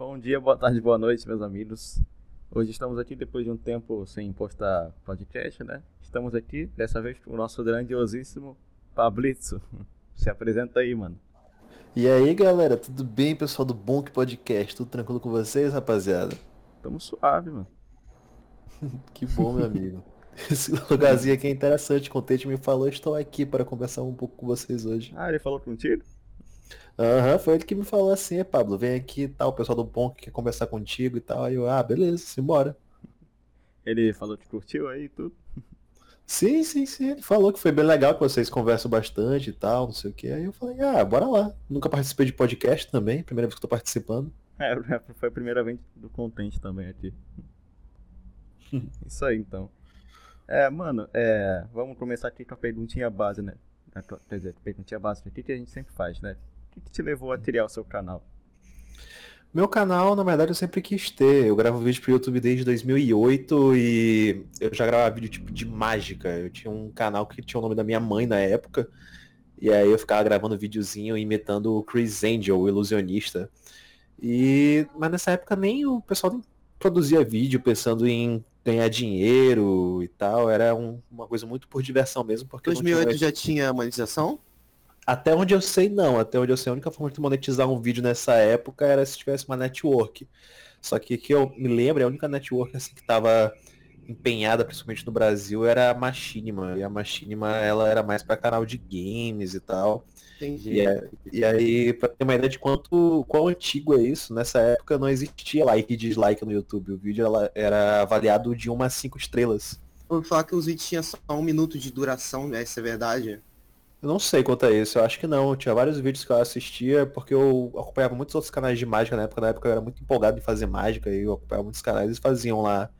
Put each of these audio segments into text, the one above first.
Bom dia, boa tarde, boa noite, meus amigos. Hoje estamos aqui depois de um tempo sem postar podcast, né? Estamos aqui, dessa vez, com o nosso grandiosíssimo Pablito. Se apresenta aí, mano. E aí, galera, tudo bem, pessoal do Bonk Podcast? Tudo tranquilo com vocês, rapaziada? Tamo suave, mano. que bom, meu amigo. Esse lugarzinho aqui é interessante. Contente me falou, estou aqui para conversar um pouco com vocês hoje. Ah, ele falou contigo? Aham, uhum, foi ele que me falou assim, é Pablo, vem aqui tal, o pessoal do Bonk quer conversar contigo e tal. Aí eu, ah, beleza, simbora. Ele falou que curtiu aí tudo? Sim, sim, sim. Ele falou que foi bem legal, que vocês conversam bastante e tal, não sei o que. Aí eu falei, ah, bora lá. Nunca participei de podcast também, primeira vez que tô participando. É, foi a primeira vez do Contente também aqui. Isso aí, então. É, mano, é, vamos começar aqui com a perguntinha base, né? Quer dizer, perguntinha base aqui que a gente sempre faz, né? O que, que te levou a criar o seu canal? Meu canal, na verdade, eu sempre quis ter. Eu gravo vídeo pro YouTube desde 2008 e eu já gravava vídeo tipo de mágica. Eu tinha um canal que tinha o nome da minha mãe na época. E aí eu ficava gravando videozinho imitando o Chris Angel, o ilusionista. E mas nessa época nem o pessoal produzia vídeo pensando em ganhar dinheiro e tal. Era um, uma coisa muito por diversão mesmo. Porque 2008 tinha... já tinha monetização? Até onde eu sei, não. Até onde eu sei, a única forma de monetizar um vídeo nessa época era se tivesse uma network. Só que que eu me lembro, a única network assim que estava empenhada, principalmente no Brasil, era a Machinima. E a Machinima, ela era mais para canal de games e tal. Entendi. E, é, e aí, pra ter uma ideia de quanto quão antigo é isso, nessa época não existia like e dislike no YouTube. O vídeo ela, era avaliado de uma a cinco estrelas. Vou falar que os vídeos tinham só um minuto de duração, né? Isso é verdade? Eu não sei quanto é isso, eu acho que não. Tinha vários vídeos que eu assistia, porque eu acompanhava muitos outros canais de mágica na época. Na época eu era muito empolgado em fazer mágica e eu acompanhava muitos canais e faziam lá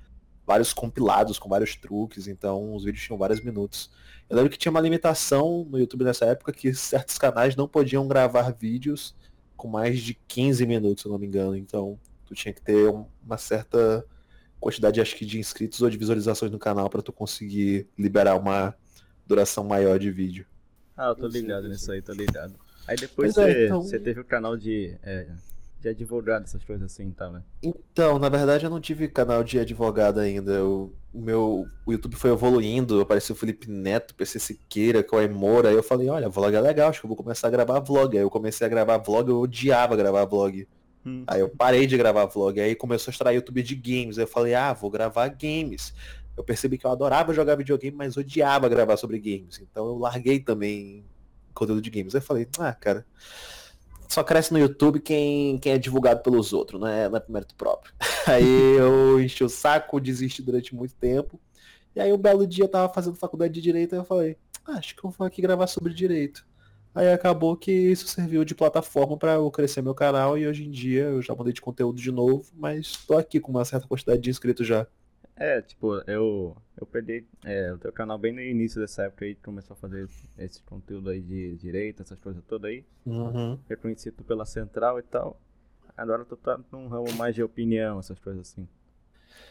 vários compilados com vários truques, então os vídeos tinham vários minutos. Eu lembro que tinha uma limitação no YouTube nessa época que certos canais não podiam gravar vídeos com mais de 15 minutos, se eu não me engano. Então tu tinha que ter uma certa quantidade, acho que, de inscritos ou de visualizações no canal para tu conseguir liberar uma duração maior de vídeo. Ah, eu tô ligado nisso aí, tô ligado. Aí depois é, você, então... você teve o canal de, é, de advogado, essas coisas assim, tá, né? Então, na verdade eu não tive canal de advogado ainda. O, o meu o YouTube foi evoluindo, apareceu o Felipe Neto, PC Siqueira, Cauê Moura, aí eu falei, olha, vlog é legal, acho que eu vou começar a gravar vlog. Aí eu comecei a gravar vlog, eu odiava gravar vlog. Hum. Aí eu parei de gravar vlog, aí começou a estourar YouTube de games. Aí eu falei, ah, vou gravar games eu percebi que eu adorava jogar videogame, mas odiava gravar sobre games. Então eu larguei também conteúdo de games. Aí eu falei, ah, cara, só cresce no YouTube quem, quem é divulgado pelos outros, não é, não é por mérito próprio. Aí eu enchi o saco, desisti durante muito tempo. E aí um belo dia eu tava fazendo faculdade de Direito e eu falei, ah, acho que eu vou aqui gravar sobre Direito. Aí acabou que isso serviu de plataforma para eu crescer meu canal e hoje em dia eu já mudei de conteúdo de novo, mas tô aqui com uma certa quantidade de inscritos já. É, tipo, eu, eu perdi é, o teu canal bem no início dessa época aí, começou a fazer esse conteúdo aí de direito, essas coisas todas aí. Uhum. Tu pela central e tal. Agora tu tá num ramo mais de opinião, essas coisas assim.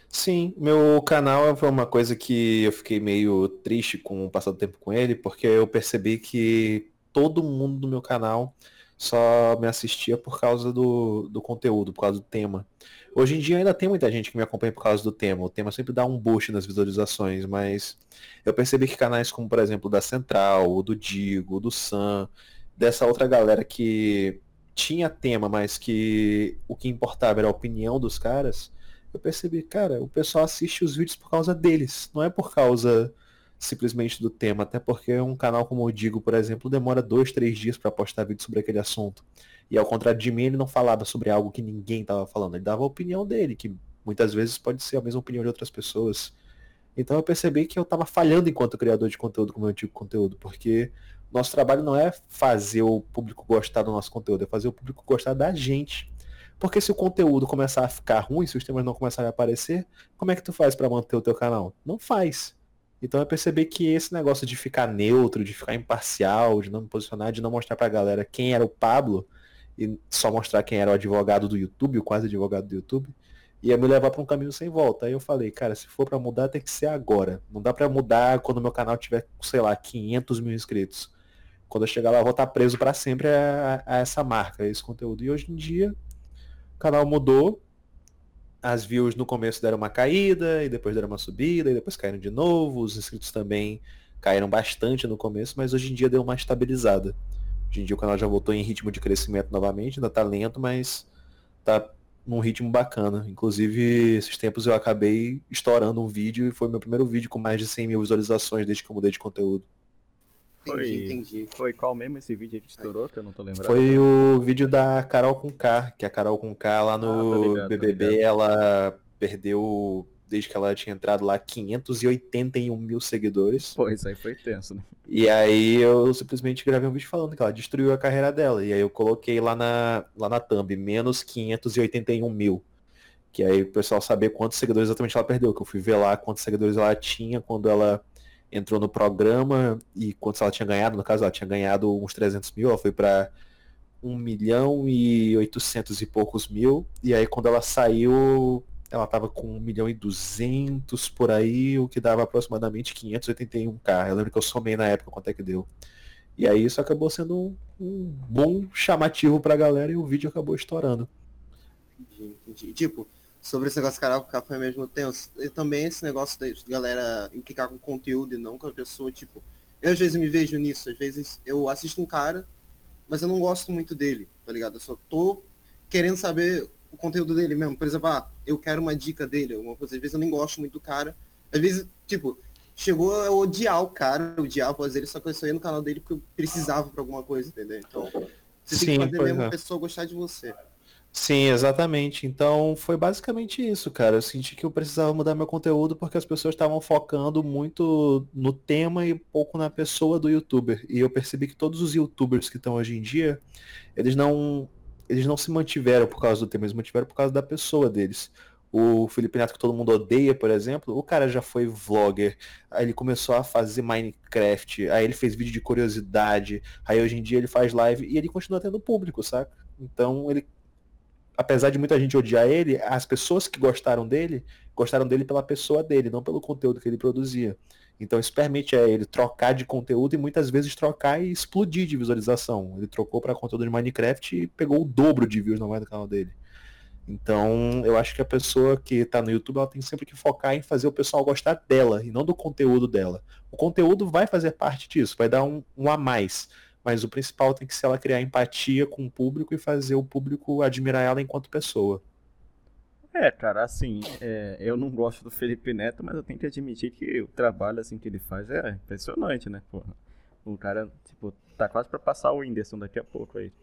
Sim, meu canal foi uma coisa que eu fiquei meio triste com o passar do tempo com ele, porque eu percebi que todo mundo do meu canal só me assistia por causa do, do conteúdo, por causa do tema. Hoje em dia ainda tem muita gente que me acompanha por causa do tema. O tema sempre dá um boost nas visualizações, mas eu percebi que canais como, por exemplo, da Central, do Digo, do Sam, dessa outra galera que tinha tema, mas que o que importava era a opinião dos caras, eu percebi, cara, o pessoal assiste os vídeos por causa deles, não é por causa simplesmente do tema, até porque um canal como o Digo, por exemplo, demora dois, três dias para postar vídeo sobre aquele assunto. E ao contrário de mim, ele não falava sobre algo que ninguém estava falando. Ele dava a opinião dele, que muitas vezes pode ser a mesma opinião de outras pessoas. Então eu percebi que eu estava falhando enquanto criador de conteúdo com o meu antigo conteúdo, porque nosso trabalho não é fazer o público gostar do nosso conteúdo, é fazer o público gostar da gente. Porque se o conteúdo começar a ficar ruim, se os temas não começarem a aparecer, como é que tu faz para manter o teu canal? Não faz. Então eu percebi que esse negócio de ficar neutro, de ficar imparcial, de não me posicionar, de não mostrar pra galera quem era o Pablo, e só mostrar quem era o advogado do YouTube, o quase advogado do YouTube, ia me levar para um caminho sem volta. Aí eu falei, cara, se for para mudar, tem que ser agora. Não dá para mudar quando meu canal tiver, sei lá, 500 mil inscritos. Quando eu chegar lá, eu vou estar preso para sempre a, a, essa marca, a esse conteúdo. E hoje em dia, canal mudou. As views no começo deram uma caída, e depois deram uma subida, e depois caíram de novo. Os inscritos também caíram bastante no começo, mas hoje em dia deu uma estabilizada. Hoje em dia o canal já voltou em ritmo de crescimento novamente, ainda tá lento, mas tá num ritmo bacana. Inclusive, esses tempos eu acabei estourando um vídeo e foi meu primeiro vídeo com mais de 100 mil visualizações desde que eu mudei de conteúdo. Foi, entendi, entendi. Foi qual mesmo esse vídeo que estourou, que eu não tô lembrando? Foi o vídeo da Carol com K, que a Carol com K lá no ah, ligado, BBB, ela perdeu desde que ela tinha entrado lá, 581 mil seguidores. Pô, isso aí foi tenso, né? E aí eu simplesmente gravei um vídeo falando que ela destruiu a carreira dela. E aí eu coloquei lá na, lá na thumb, menos 581 mil. Que aí o pessoal saber quantos seguidores exatamente ela perdeu. Que eu fui ver lá quantos seguidores ela tinha quando ela entrou no programa e quantos ela tinha ganhado. No caso, ela tinha ganhado uns 300 mil, ela foi para 1 milhão e 800 e poucos mil. E aí quando ela saiu, ela estava com 1 milhão e 200 por aí, o que dava aproximadamente 581k. Eu lembro que eu somei na época quanto é que deu. E aí isso acabou sendo um, um bom chamativo pra galera e o vídeo acabou estourando. Entendi, entendi. Tipo, sobre esse negócio de karaokê foi mesmo tenso. E também esse negócio de galera implicar com conteúdo e não com a pessoa, tipo, eu às vezes me vejo nisso, às vezes eu assisto um cara, mas eu não gosto muito dele, tá ligado? Eu só tô querendo saber o conteúdo dele mesmo. Por exemplo, ah, eu quero uma dica dele, alguma coisa. Às vezes eu nem gosto muito do cara. Às vezes, tipo, chegou a odiar o cara, odiar após ele, só que eu só ia no canal dele porque eu precisava pra alguma coisa, entendeu? Então, você Sim, tem que fazer mesmo é. a pessoa gostar de você. Sim, exatamente. Então foi basicamente isso, cara. Eu senti que eu precisava mudar meu conteúdo porque as pessoas estavam focando muito no tema e pouco na pessoa do youtuber. E eu percebi que todos os youtubers que estão hoje em dia, eles não eles não se mantiveram por causa do tema, eles mantiveram por causa da pessoa deles. O Felipe Neto, que todo mundo odeia, por exemplo, o cara já foi vlogger, aí ele começou a fazer Minecraft, aí ele fez vídeo de curiosidade, aí hoje em dia ele faz live e ele continua tendo público, saca? Então ele, apesar de muita gente odiar ele, as pessoas que gostaram dele, gostaram dele pela pessoa dele, não pelo conteúdo que ele produzia. Então isso permite a ele trocar de conteúdo e muitas vezes trocar e explodir de visualização. Ele trocou para conteúdo de Minecraft e pegou o dobro de views no canal dele. Então eu acho que a pessoa que está no YouTube ela tem sempre que focar em fazer o pessoal gostar dela e não do conteúdo dela. O conteúdo vai fazer parte disso, vai dar um, um a mais. Mas o principal tem que ser ela criar empatia com o público e fazer o público admirar ela enquanto pessoa. É, cara, assim, é, eu não gosto do Felipe Neto, mas eu tenho que admitir que o trabalho assim que ele faz é impressionante, né? Porra. O cara, tipo, tá quase para passar o Whindersson daqui a pouco aí.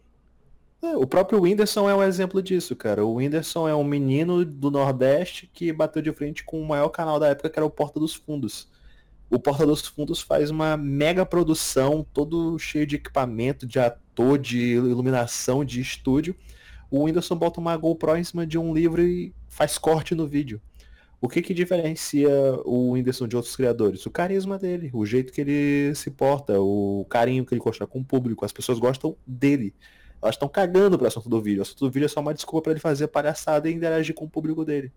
É, o próprio Whindersson é um exemplo disso, cara. O Whindersson é um menino do Nordeste que bateu de frente com o maior canal da época, que era o Porta dos Fundos. O Porta dos Fundos faz uma mega produção, todo cheio de equipamento, de ator, de iluminação, de estúdio o Whindersson bota uma GoPro em cima de um livro e faz corte no vídeo. O que que diferencia o Whindersson de outros criadores? O carisma dele, o jeito que ele se porta, o carinho que ele constrói com o público. As pessoas gostam dele. Elas estão cagando pro assunto do vídeo. O assunto do vídeo é só uma desculpa para ele fazer palhaçada e interagir com o público dele.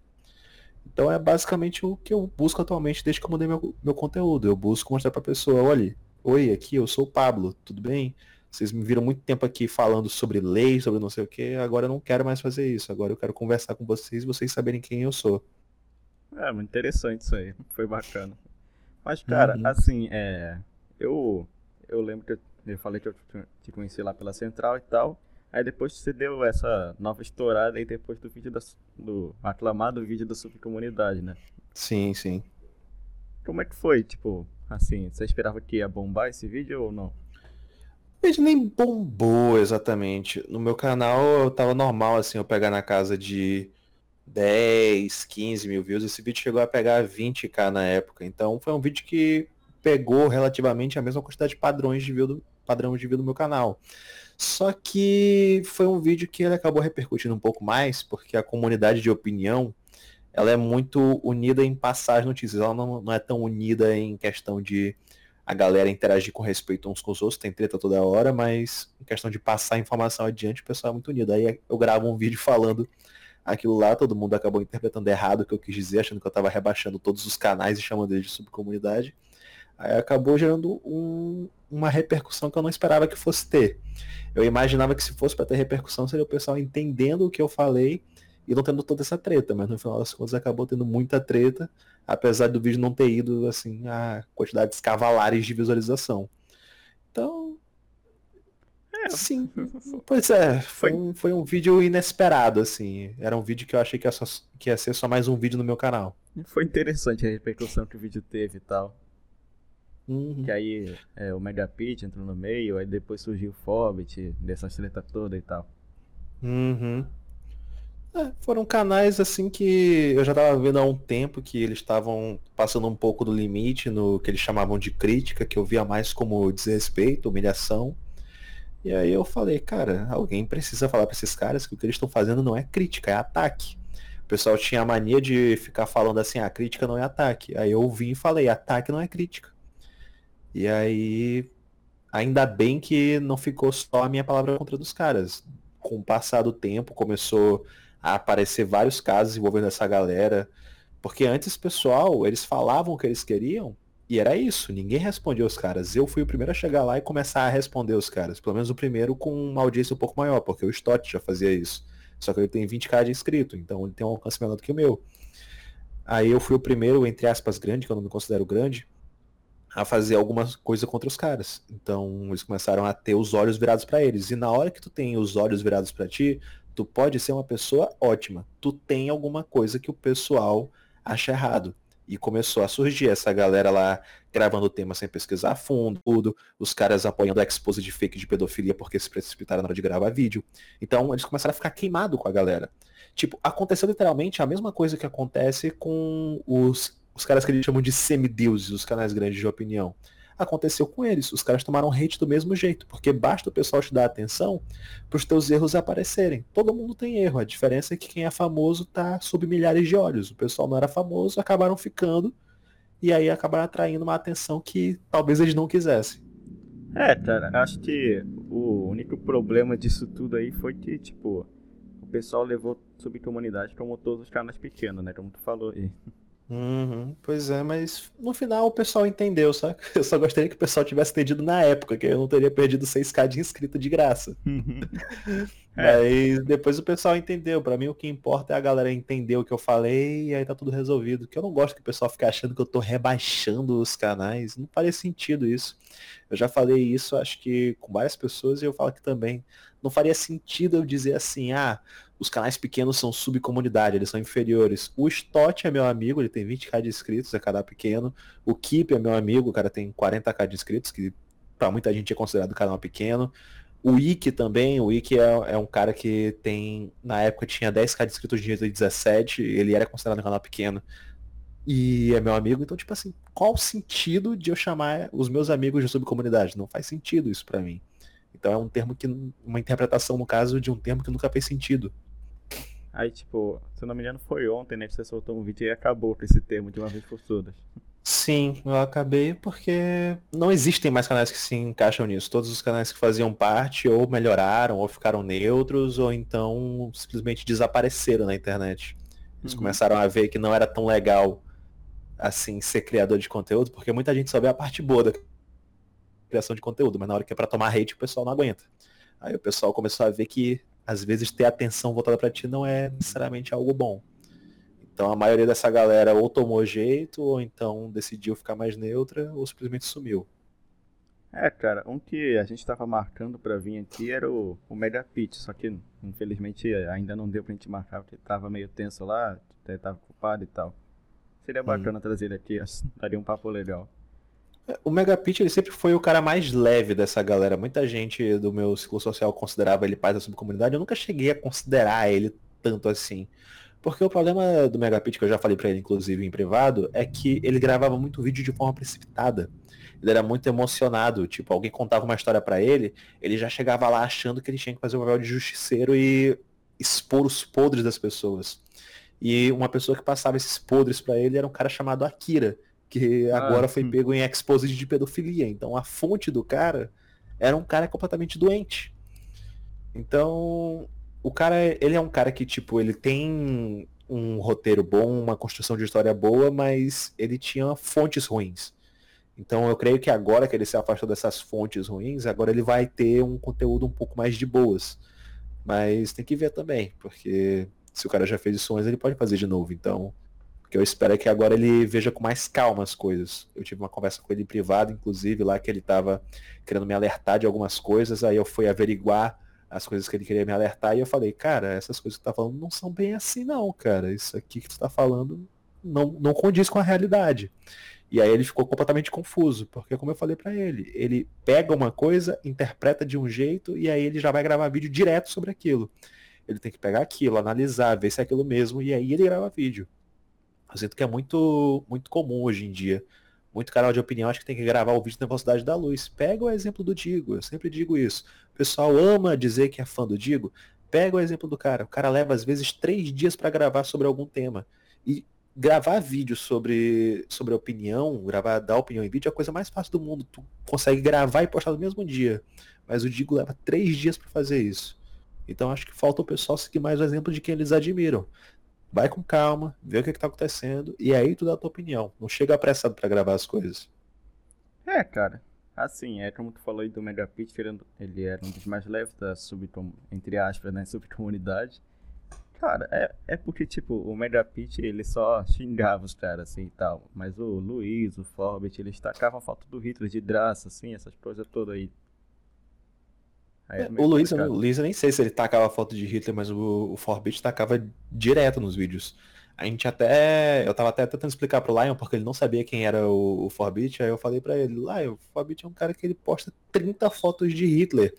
Então é basicamente o que eu busco atualmente desde que eu mudei meu, meu conteúdo. Eu busco mostrar pra pessoa, olha, oi, aqui eu sou o Pablo, tudo bem? Vocês me viram muito tempo aqui falando sobre lei, sobre não sei o que. Agora eu não quero mais fazer isso. Agora eu quero conversar com vocês e vocês saberem quem eu sou. É, muito interessante isso aí. Foi bacana. Mas, cara, uhum. assim, é. Eu. Eu lembro que eu, eu falei que eu te conheci lá pela central e tal. Aí depois você deu essa nova estourada aí depois do vídeo da, do aclamado vídeo da subcomunidade, né? Sim, sim. Como é que foi? Tipo, assim, você esperava que ia bombar esse vídeo ou não? Ele nem bombou exatamente. No meu canal eu tava normal, assim, eu pegar na casa de 10, 15 mil views. Esse vídeo chegou a pegar 20k na época. Então foi um vídeo que pegou relativamente a mesma quantidade de padrões de view do, padrão de view do meu canal. Só que foi um vídeo que ele acabou repercutindo um pouco mais, porque a comunidade de opinião ela é muito unida em passar as notícias. Ela não, não é tão unida em questão de a galera interagir com respeito uns com os outros, tem treta toda hora, mas em questão de passar a informação adiante, o pessoal é muito unido. Aí eu gravo um vídeo falando aquilo lá, todo mundo acabou interpretando errado o que eu quis dizer, achando que eu estava rebaixando todos os canais e chamando eles de subcomunidade. Aí acabou gerando um, uma repercussão que eu não esperava que fosse ter. Eu imaginava que se fosse para ter repercussão seria o pessoal entendendo o que eu falei e não tendo toda essa treta, mas no final das contas acabou tendo muita treta, apesar do vídeo não ter ido assim a quantidades cavalares de visualização. Então, é, sim. Pois é, foi um, foi um vídeo inesperado, assim. Era um vídeo que eu achei que ia, só, que ia ser só mais um vídeo no meu canal. Foi interessante a repercussão que o vídeo teve e tal. Uhum. Que aí é, o Megapit entrou no meio, aí depois surgiu o Fobbit, dessa treta toda e tal. Uhum. É, foram canais assim que eu já tava vendo há um tempo que eles estavam passando um pouco do limite no que eles chamavam de crítica, que eu via mais como desrespeito, humilhação. E aí eu falei, cara, alguém precisa falar para esses caras que o que eles estão fazendo não é crítica, é ataque. O pessoal tinha a mania de ficar falando assim, a ah, crítica não é ataque. Aí eu vim e falei, ataque não é crítica. E aí, ainda bem que não ficou só a minha palavra contra dos caras. Com o passar do tempo, começou a aparecer vários casos envolvendo essa galera. Porque antes, pessoal, eles falavam o que eles queriam e era isso. Ninguém respondia os caras. Eu fui o primeiro a chegar lá e começar a responder os caras. Pelo menos o primeiro com uma audiência um pouco maior, porque o Stott já fazia isso. Só que ele tem 20k de inscrito, então ele tem um alcance menor do que o meu. Aí eu fui o primeiro, entre aspas, grande, que eu não me considero grande, a fazer alguma coisa contra os caras. Então eles começaram a ter os olhos virados para eles. E na hora que tu tem os olhos virados para ti, tu pode ser uma pessoa ótima. Tu tem alguma coisa que o pessoal acha errado. E começou a surgir essa galera lá gravando o tema sem pesquisar a fundo, tudo, os caras apoiando a expose de fake de pedofilia porque se precipitaram na hora de gravar vídeo. Então eles começaram a ficar queimados com a galera. Tipo, aconteceu literalmente a mesma coisa que acontece com os os caras que eles chamam de semideuses, os canais grandes de opinião. Aconteceu com eles, os caras tomaram hate do mesmo jeito, porque basta o pessoal te dar atenção para os teus erros aparecerem. Todo mundo tem erro, a diferença é que quem é famoso tá sob milhares de olhos. O pessoal não era famoso, acabaram ficando e aí acabaram atraindo uma atenção que talvez eles não quisessem. É, cara, acho que o único problema disso tudo aí foi que, tipo, o pessoal levou subcomunidade como todos os canais pequenos, né? Como tu falou aí. Uhum, pois é, mas no final o pessoal entendeu, sabe? Eu só gostaria que o pessoal tivesse entendido na época, que eu não teria perdido 6k de inscrito de graça. Uhum. é. Aí depois o pessoal entendeu. Para mim o que importa é a galera entender o que eu falei e aí tá tudo resolvido. Que eu não gosto que o pessoal fique achando que eu tô rebaixando os canais. Não faria sentido isso. Eu já falei isso, acho que com várias pessoas e eu falo aqui também. Não faria sentido eu dizer assim, ah, os canais pequenos são subcomunidade, eles são inferiores. O Stott é meu amigo, ele tem 20k de inscritos, é canal pequeno. O Keep é meu amigo, o cara tem 40k de inscritos, que para muita gente é considerado canal pequeno. O Ike também, o Ike é, é, um cara que tem, na época tinha 10k de inscritos em 2017, ele era considerado um canal pequeno. E é meu amigo, então tipo assim, qual o sentido de eu chamar os meus amigos de subcomunidade? Não faz sentido isso para mim. Então é um termo que, uma interpretação no caso de um termo que nunca fez sentido. Aí, tipo, se eu não me engano, foi ontem, né? Que você soltou um vídeo e acabou com esse termo de uma vez por todas. Sim, eu acabei porque não existem mais canais que se encaixam nisso. Todos os canais que faziam parte ou melhoraram, ou ficaram neutros, ou então simplesmente desapareceram na internet. Eles uhum. começaram a ver que não era tão legal assim ser criador de conteúdo, porque muita gente só vê a parte boa da criação de conteúdo, mas na hora que é pra tomar hate o pessoal não aguenta. Aí o pessoal começou a ver que às vezes ter atenção voltada para ti não é necessariamente algo bom. Então a maioria dessa galera ou tomou jeito, ou então decidiu ficar mais neutra, ou simplesmente sumiu. É, cara, um que a gente tava marcando para vir aqui era o, o Mega Pit, só que infelizmente ainda não deu pra gente marcar, porque tava meio tenso lá, tava ocupado e tal. Seria bacana hum. trazer ele aqui, daria um papo legal. O Megapitch, ele sempre foi o cara mais leve dessa galera. Muita gente do meu ciclo social considerava ele pai da subcomunidade. Eu nunca cheguei a considerar ele tanto assim. Porque o problema do Megapitch, que eu já falei para ele, inclusive, em privado, é que ele gravava muito vídeo de forma precipitada. Ele era muito emocionado. Tipo, alguém contava uma história para ele, ele já chegava lá achando que ele tinha que fazer o papel de justiceiro e expor os podres das pessoas. E uma pessoa que passava esses podres para ele era um cara chamado Akira que agora ah, foi pego em exposed de pedofilia. Então a fonte do cara era um cara completamente doente. Então, o cara, ele é um cara que, tipo, ele tem um roteiro bom, uma construção de história boa, mas ele tinha fontes ruins. Então eu creio que agora que ele se afastou dessas fontes ruins, agora ele vai ter um conteúdo um pouco mais de boas. Mas tem que ver também, porque se o cara já fez isso antes, ele pode fazer de novo. Então, que eu espero é que agora ele veja com mais calma as coisas. Eu tive uma conversa com ele em privado, inclusive, lá que ele estava querendo me alertar de algumas coisas, aí eu fui averiguar as coisas que ele queria me alertar e eu falei, cara, essas coisas que tu tá falando não são bem assim não, cara. Isso aqui que tu tá falando não, não condiz com a realidade. E aí ele ficou completamente confuso, porque como eu falei para ele, ele pega uma coisa, interpreta de um jeito e aí ele já vai gravar vídeo direto sobre aquilo. Ele tem que pegar aquilo, analisar, ver se é aquilo mesmo e aí ele grava vídeo. Eu sinto que é muito muito comum hoje em dia. Muito canal de opinião acho que tem que gravar o vídeo na velocidade da luz. Pega o exemplo do Digo, eu sempre digo isso. O pessoal ama dizer que é fã do Digo. Pega o exemplo do cara. O cara leva às vezes três dias para gravar sobre algum tema. E gravar vídeo sobre, sobre opinião, gravar, dar opinião em vídeo é a coisa mais fácil do mundo. Tu consegue gravar e postar no mesmo dia. Mas o Digo leva três dias para fazer isso. Então acho que falta o pessoal seguir mais o exemplo de quem eles admiram. Vai com calma, vê o que, está acontecendo e aí tu dá a tua opinião. Não chega apressado para gravar as coisas. É, cara. Assim, é como tu falou aí do Megapit, ele era um dos mais leves da subcom... entre aspas, né, subcomunidade. Cara, é, é porque, tipo, o Megapit, ele só xingava os caras, assim, e tal. Mas o Luiz, o Forbit, eles tacavam a foto do Hitler de graça, assim, essas coisas todas aí. Aí é, o Luiz, o Luiz, eu nem sei se ele tacava a foto de Hitler, mas o, o Forbit tacava direto nos vídeos. A gente até. Eu tava até tentando explicar pro Lion, porque ele não sabia quem era o, o Forbit, aí eu falei para ele, Lion, o Forbit é um cara que ele posta 30 fotos de Hitler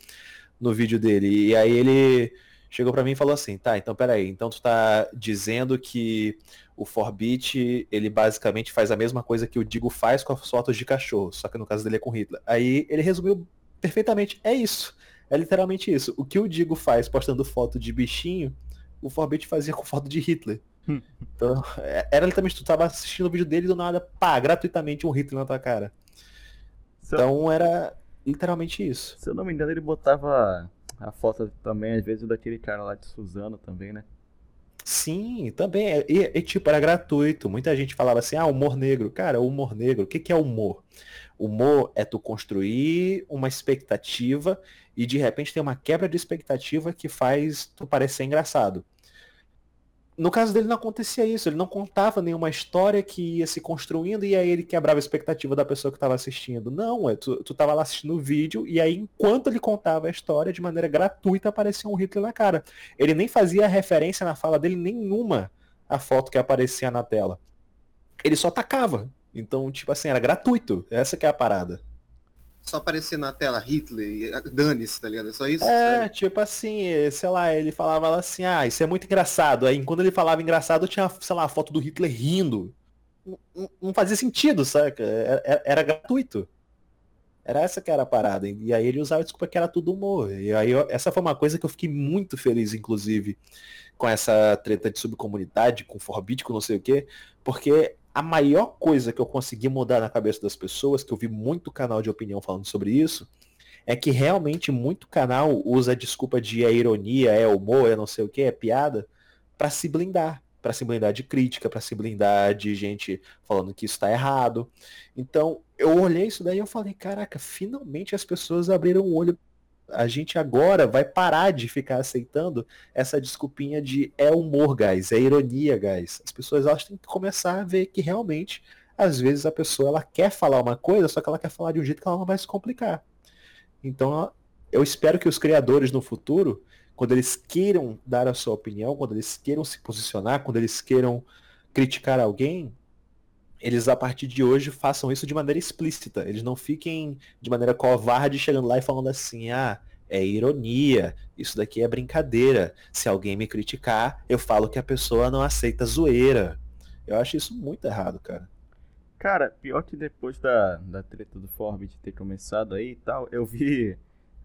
no vídeo dele. E aí ele chegou para mim e falou assim, tá, então peraí, então tu tá dizendo que o Forbit, ele basicamente faz a mesma coisa que o Digo faz com as fotos de cachorro, só que no caso dele é com Hitler. Aí ele resumiu perfeitamente, é isso. É literalmente isso. O que o Digo faz postando foto de bichinho, o Forbit fazia com foto de Hitler. Hum. Então, é, era literalmente, tu tava assistindo o vídeo dele e do nada, pá, gratuitamente um Hitler na tua cara. Então era literalmente isso. Se eu não me engano, ele botava a foto também, às vezes, daquele cara lá de Suzano também, né? Sim, também. É, e, tipo, era gratuito. Muita gente falava assim, ah, humor negro. Cara, humor negro, o que, que é humor? Humor é tu construir uma expectativa e de repente tem uma quebra de expectativa que faz tu parecer engraçado no caso dele não acontecia isso, ele não contava nenhuma história que ia se construindo e aí ele quebrava a expectativa da pessoa que estava assistindo. Não, é, tu, tu tava lá assistindo o vídeo e aí enquanto ele contava a história de maneira gratuita aparecia um Hitler na cara. Ele nem fazia referência na fala dele nenhuma à foto que aparecia na tela. Ele só atacava. Então, tipo assim, era gratuito. Essa que é a parada só aparecer na tela Hitler, dane-se, tá ligado? É só isso? É, tipo assim, sei lá, ele falava assim, ah, isso é muito engraçado. Aí quando ele falava engraçado, tinha, sei lá, a foto do Hitler rindo. Não, não fazia sentido, saca? Era, era, era, gratuito. Era essa que era a parada. E aí ele usava desculpa que era tudo humor. E aí eu, essa foi uma coisa que eu fiquei muito feliz, inclusive, com essa treta de subcomunidade, com Forbit, com não sei o quê, porque a maior coisa que eu consegui mudar na cabeça das pessoas, que eu vi muito canal de opinião falando sobre isso, é que realmente muito canal usa a desculpa de é ironia, é humor, é não sei o que, é piada, para se blindar. Para se blindar de crítica, para se blindar de gente falando que isso está errado. Então, eu olhei isso daí e eu falei, caraca, finalmente as pessoas abriram o olho a gente agora vai parar de ficar aceitando essa desculpinha de é humor, guys, é ironia, guys. As pessoas elas têm que começar a ver que realmente, às vezes, a pessoa ela quer falar uma coisa, só que ela quer falar de um jeito que ela não vai se complicar. Então, eu espero que os criadores no futuro, quando eles queiram dar a sua opinião, quando eles queiram se posicionar, quando eles queiram criticar alguém, eles a partir de hoje façam isso de maneira explícita. Eles não fiquem de maneira covarde chegando lá e falando assim, ah, é ironia, isso daqui é brincadeira. Se alguém me criticar, eu falo que a pessoa não aceita zoeira. Eu acho isso muito errado, cara. Cara, pior que depois da, da treta do Forbit ter começado aí e tal, eu vi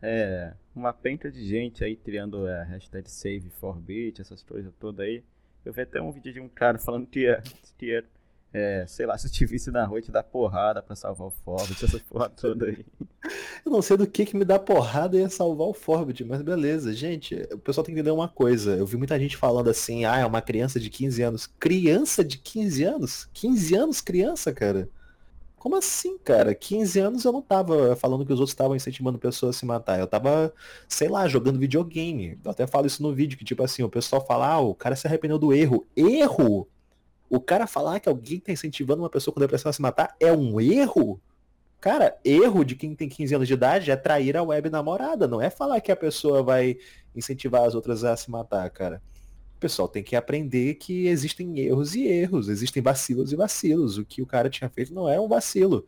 é, uma penca de gente aí criando a hashtag SaveForbit, essas coisas todas aí. Eu vi até um vídeo de um cara falando que ia, que ia é, sei lá, se eu te visse na rua te dar porrada pra salvar o Forbit, essas porra toda aí. Eu não sei do que que me dá porrada ia salvar o Forbit, mas beleza. Gente, o pessoal tem que entender uma coisa. Eu vi muita gente falando assim, ah, é uma criança de 15 anos. Criança de 15 anos? 15 anos criança, cara? Como assim, cara? 15 anos eu não tava falando que os outros estavam incentivando pessoas a se matar. Eu tava, sei lá, jogando videogame. Eu até falo isso no vídeo, que tipo assim, o pessoal fala, ah, o cara se arrependeu do erro. Erro? O cara falar que alguém tá incentivando uma pessoa com depressão a se matar é um erro? Cara, erro de quem tem 15 anos de idade é trair a web namorada, não é falar que a pessoa vai incentivar as outras a se matar, cara. O pessoal tem que aprender que existem erros e erros, existem vacilos e vacilos. O que o cara tinha feito não é um vacilo.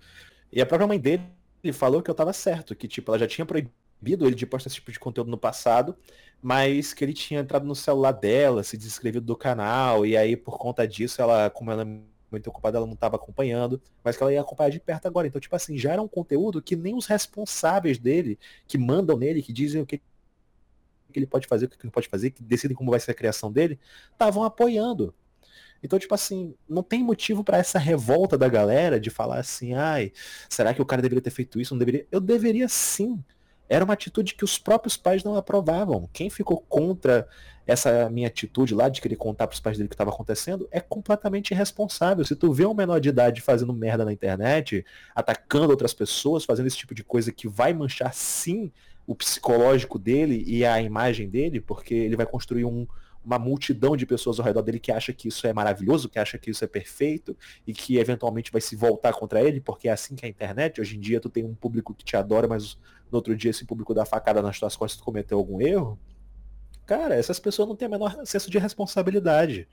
E a própria mãe dele falou que eu tava certo, que tipo, ela já tinha proibido ele de postar esse tipo de conteúdo no passado, mas que ele tinha entrado no celular dela, se desinscrevido do canal, e aí por conta disso, ela, como ela é muito ocupada, ela não estava acompanhando, mas que ela ia acompanhar de perto agora. Então, tipo assim, já era um conteúdo que nem os responsáveis dele, que mandam nele, que dizem o que que ele pode fazer, o que ele não pode fazer, que decidem como vai ser a criação dele, estavam apoiando. Então, tipo assim, não tem motivo para essa revolta da galera de falar assim, ai, será que o cara deveria ter feito isso? Não deveria? Eu deveria sim. Era uma atitude que os próprios pais não aprovavam. Quem ficou contra essa minha atitude lá de querer contar pros pais dele o que estava acontecendo é completamente irresponsável. Se tu vê um menor de idade fazendo merda na internet, atacando outras pessoas, fazendo esse tipo de coisa que vai manchar sim o psicológico dele e a imagem dele, porque ele vai construir um, uma multidão de pessoas ao redor dele que acha que isso é maravilhoso, que acha que isso é perfeito e que eventualmente vai se voltar contra ele, porque é assim que é a internet. Hoje em dia tu tem um público que te adora, mas no outro dia esse público dá facada nas tuas costas se tu cometeu algum erro. Cara, essas pessoas não têm o menor senso de responsabilidade.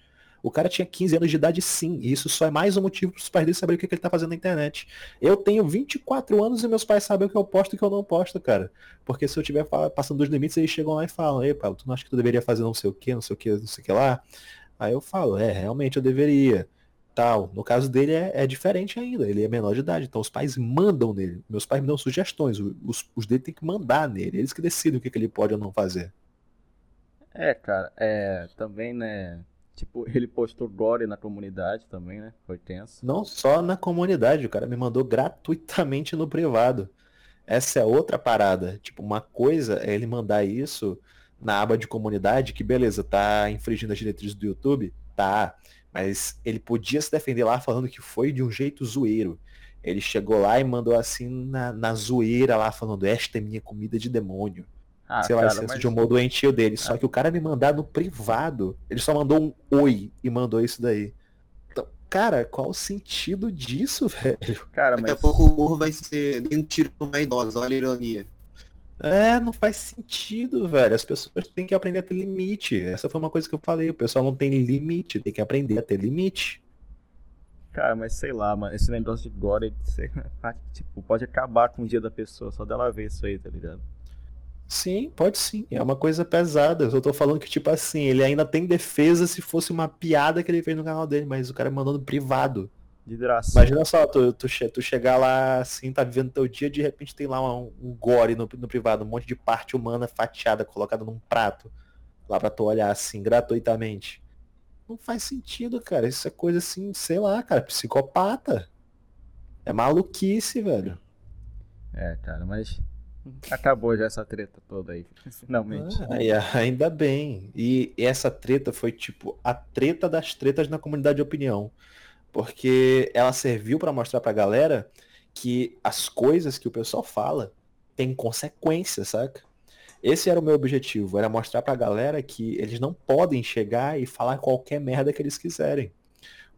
O cara tinha 15 anos de idade sim, e isso só é mais um motivo para os pais dele saberem o que, que ele tá fazendo na internet. Eu tenho 24 anos e meus pais sabem o que eu posto e o que eu não posto, cara. Porque se eu estiver passando dos limites, eles chegam lá e falam, ei, Paulo, tu não acha que tu deveria fazer não sei o que, não sei o que, não sei o que lá? Aí eu falo, é, realmente eu deveria. Tal. No caso dele é, é, diferente ainda, ele é menor de idade, então os pais mandam nele. Meus pais me dão sugestões, os, os dele tem que mandar nele, eles que decidem o que, que ele pode ou não fazer. É, cara, é, também, né, Tipo, ele postou gore na comunidade também, né? Foi tenso. Não só na comunidade, o cara me mandou gratuitamente no privado. Essa é outra parada. Tipo, uma coisa é ele mandar isso na aba de comunidade, que beleza, tá infringindo as diretrizes do YouTube? Tá. Mas ele podia se defender lá falando que foi de um jeito zoeiro. Ele chegou lá e mandou assim na, na zoeira lá, falando, esta é minha comida de demônio. Ah, sei lá, senso mas... de humor doentio dele. Só ah. que o cara me mandar no privado, ele só mandou um oi e mandou isso daí. Então, cara, qual o sentido disso, velho? Cara, Daqui mas... a pouco o humor vai ser um tiro com uma idosa, olha a ironia. É, não faz sentido, velho. As pessoas têm que aprender a ter limite. Essa foi uma coisa que eu falei. O pessoal não tem limite, tem que aprender a ter limite. Cara, mas sei lá, mano, esse negócio de gore, tipo, pode acabar com o dia da pessoa, só dela ver isso aí, tá ligado? Sim, pode sim. É uma coisa pesada. Eu só tô falando que, tipo assim, ele ainda tem defesa se fosse uma piada que ele fez no canal dele, mas o cara mandou no privado. De graça. Imagina só, tu, tu, tu chegar lá assim, tá vivendo teu dia, de repente tem lá um, um gore no, no privado, um monte de parte humana fatiada, colocada num prato. Lá pra tu olhar assim, gratuitamente. Não faz sentido, cara. Isso é coisa assim, sei lá, cara, psicopata. É maluquice, velho. É, cara, mas Acabou já essa treta toda aí, finalmente. Ah, ainda bem. E essa treta foi tipo a treta das tretas na comunidade de opinião. Porque ela serviu para mostrar pra galera que as coisas que o pessoal fala têm consequências, saca? Esse era o meu objetivo, era mostrar pra galera que eles não podem chegar e falar qualquer merda que eles quiserem.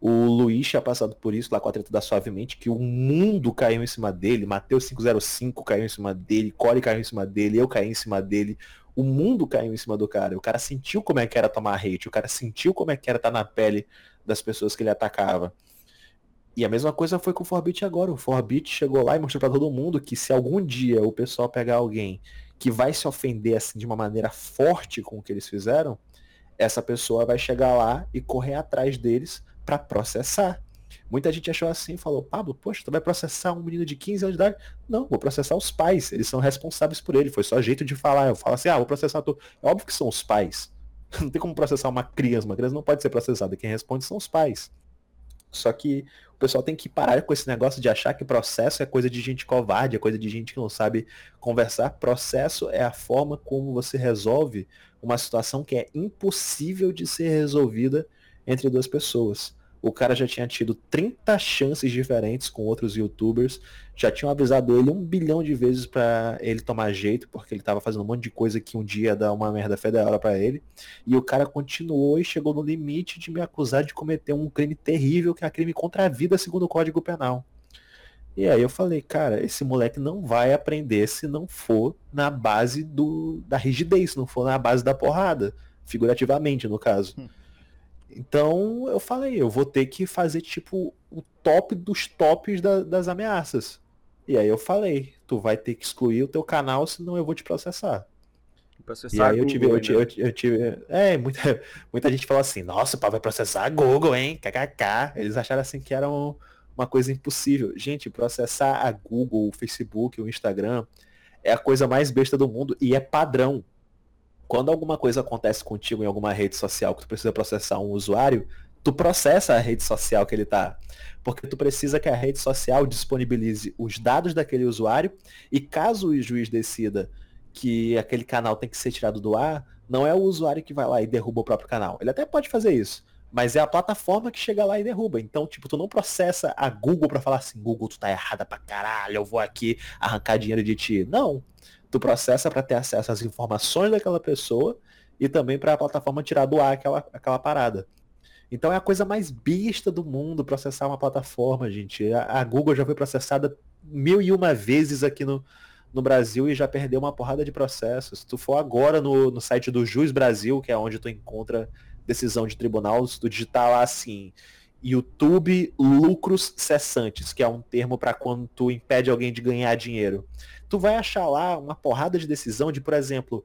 O Luiz tinha passado por isso lá com a treta da Suavemente, que o mundo caiu em cima dele, Mateus 505 caiu em cima dele, Core caiu em cima dele, eu caí em cima dele. O mundo caiu em cima do cara. O cara sentiu como é que era tomar hate, o cara sentiu como é que era estar na pele das pessoas que ele atacava. E a mesma coisa foi com o Forbit agora. O Forbit chegou lá e mostrou para todo mundo que se algum dia o pessoal pegar alguém que vai se ofender assim de uma maneira forte com o que eles fizeram, essa pessoa vai chegar lá e correr atrás deles para processar. Muita gente achou assim falou, Pablo, poxa, tu vai processar um menino de 15 anos de idade? Não, vou processar os pais, eles são responsáveis por ele, foi só jeito de falar. Eu falo assim, ah, vou processar tu. É óbvio que são os pais. Não tem como processar uma criança, uma criança não pode ser processada, quem responde são os pais. Só que o pessoal tem que parar com esse negócio de achar que processo é coisa de gente covarde, é coisa de gente que não sabe conversar. Processo é a forma como você resolve uma situação que é impossível de ser resolvida entre duas pessoas. O cara já tinha tido 30 chances diferentes com outros youtubers, já tinham avisado ele um bilhão de vezes para ele tomar jeito, porque ele tava fazendo um monte de coisa que um dia ia dar uma merda federal para ele. E o cara continuou e chegou no limite de me acusar de cometer um crime terrível, que é crime contra a vida segundo o Código Penal. E aí eu falei, cara, esse moleque não vai aprender se não for na base do, da rigidez, se não for na base da porrada, figurativamente no caso. Hum. Então eu falei, eu vou ter que fazer tipo o top dos tops da, das ameaças. E aí eu falei, tu vai ter que excluir o teu canal, senão eu vou te processar. Processar e aí eu tive, eu, tive, eu, eu, tive, é, muita, muita gente falou assim, nossa, pá, vai processar a Google, hein? KKK. Eles acharam assim que era um, uma coisa impossível. Gente, processar a Google, o Facebook, o Instagram é a coisa mais besta do mundo e é padrão quando alguma coisa acontece contigo em alguma rede social que tu precisa processar um usuário, tu processa a rede social que ele tá. Porque tu precisa que a rede social disponibilize os dados daquele usuário e caso o juiz decida que aquele canal tem que ser tirado do ar, não é o usuário que vai lá e derruba o próprio canal. Ele até pode fazer isso, mas é a plataforma que chega lá e derruba. Então, tipo, tu não processa a Google para falar assim, Google, tu tá errada pra caralho, eu vou aqui arrancar dinheiro de ti. Não tu processa para ter acesso às informações daquela pessoa e também para a plataforma tirar do ar aquela, aquela parada. Então é a coisa mais besta do mundo processar uma plataforma, gente. A, a, Google já foi processada mil e uma vezes aqui no, no Brasil e já perdeu uma porrada de processos. Se tu for agora no, no site do Juiz Brasil, que é onde tu encontra decisão de tribunal, se tu digitar lá assim, YouTube lucros cessantes, que é um termo para quando tu impede alguém de ganhar dinheiro tu vai achar lá uma porrada de decisão de, por exemplo,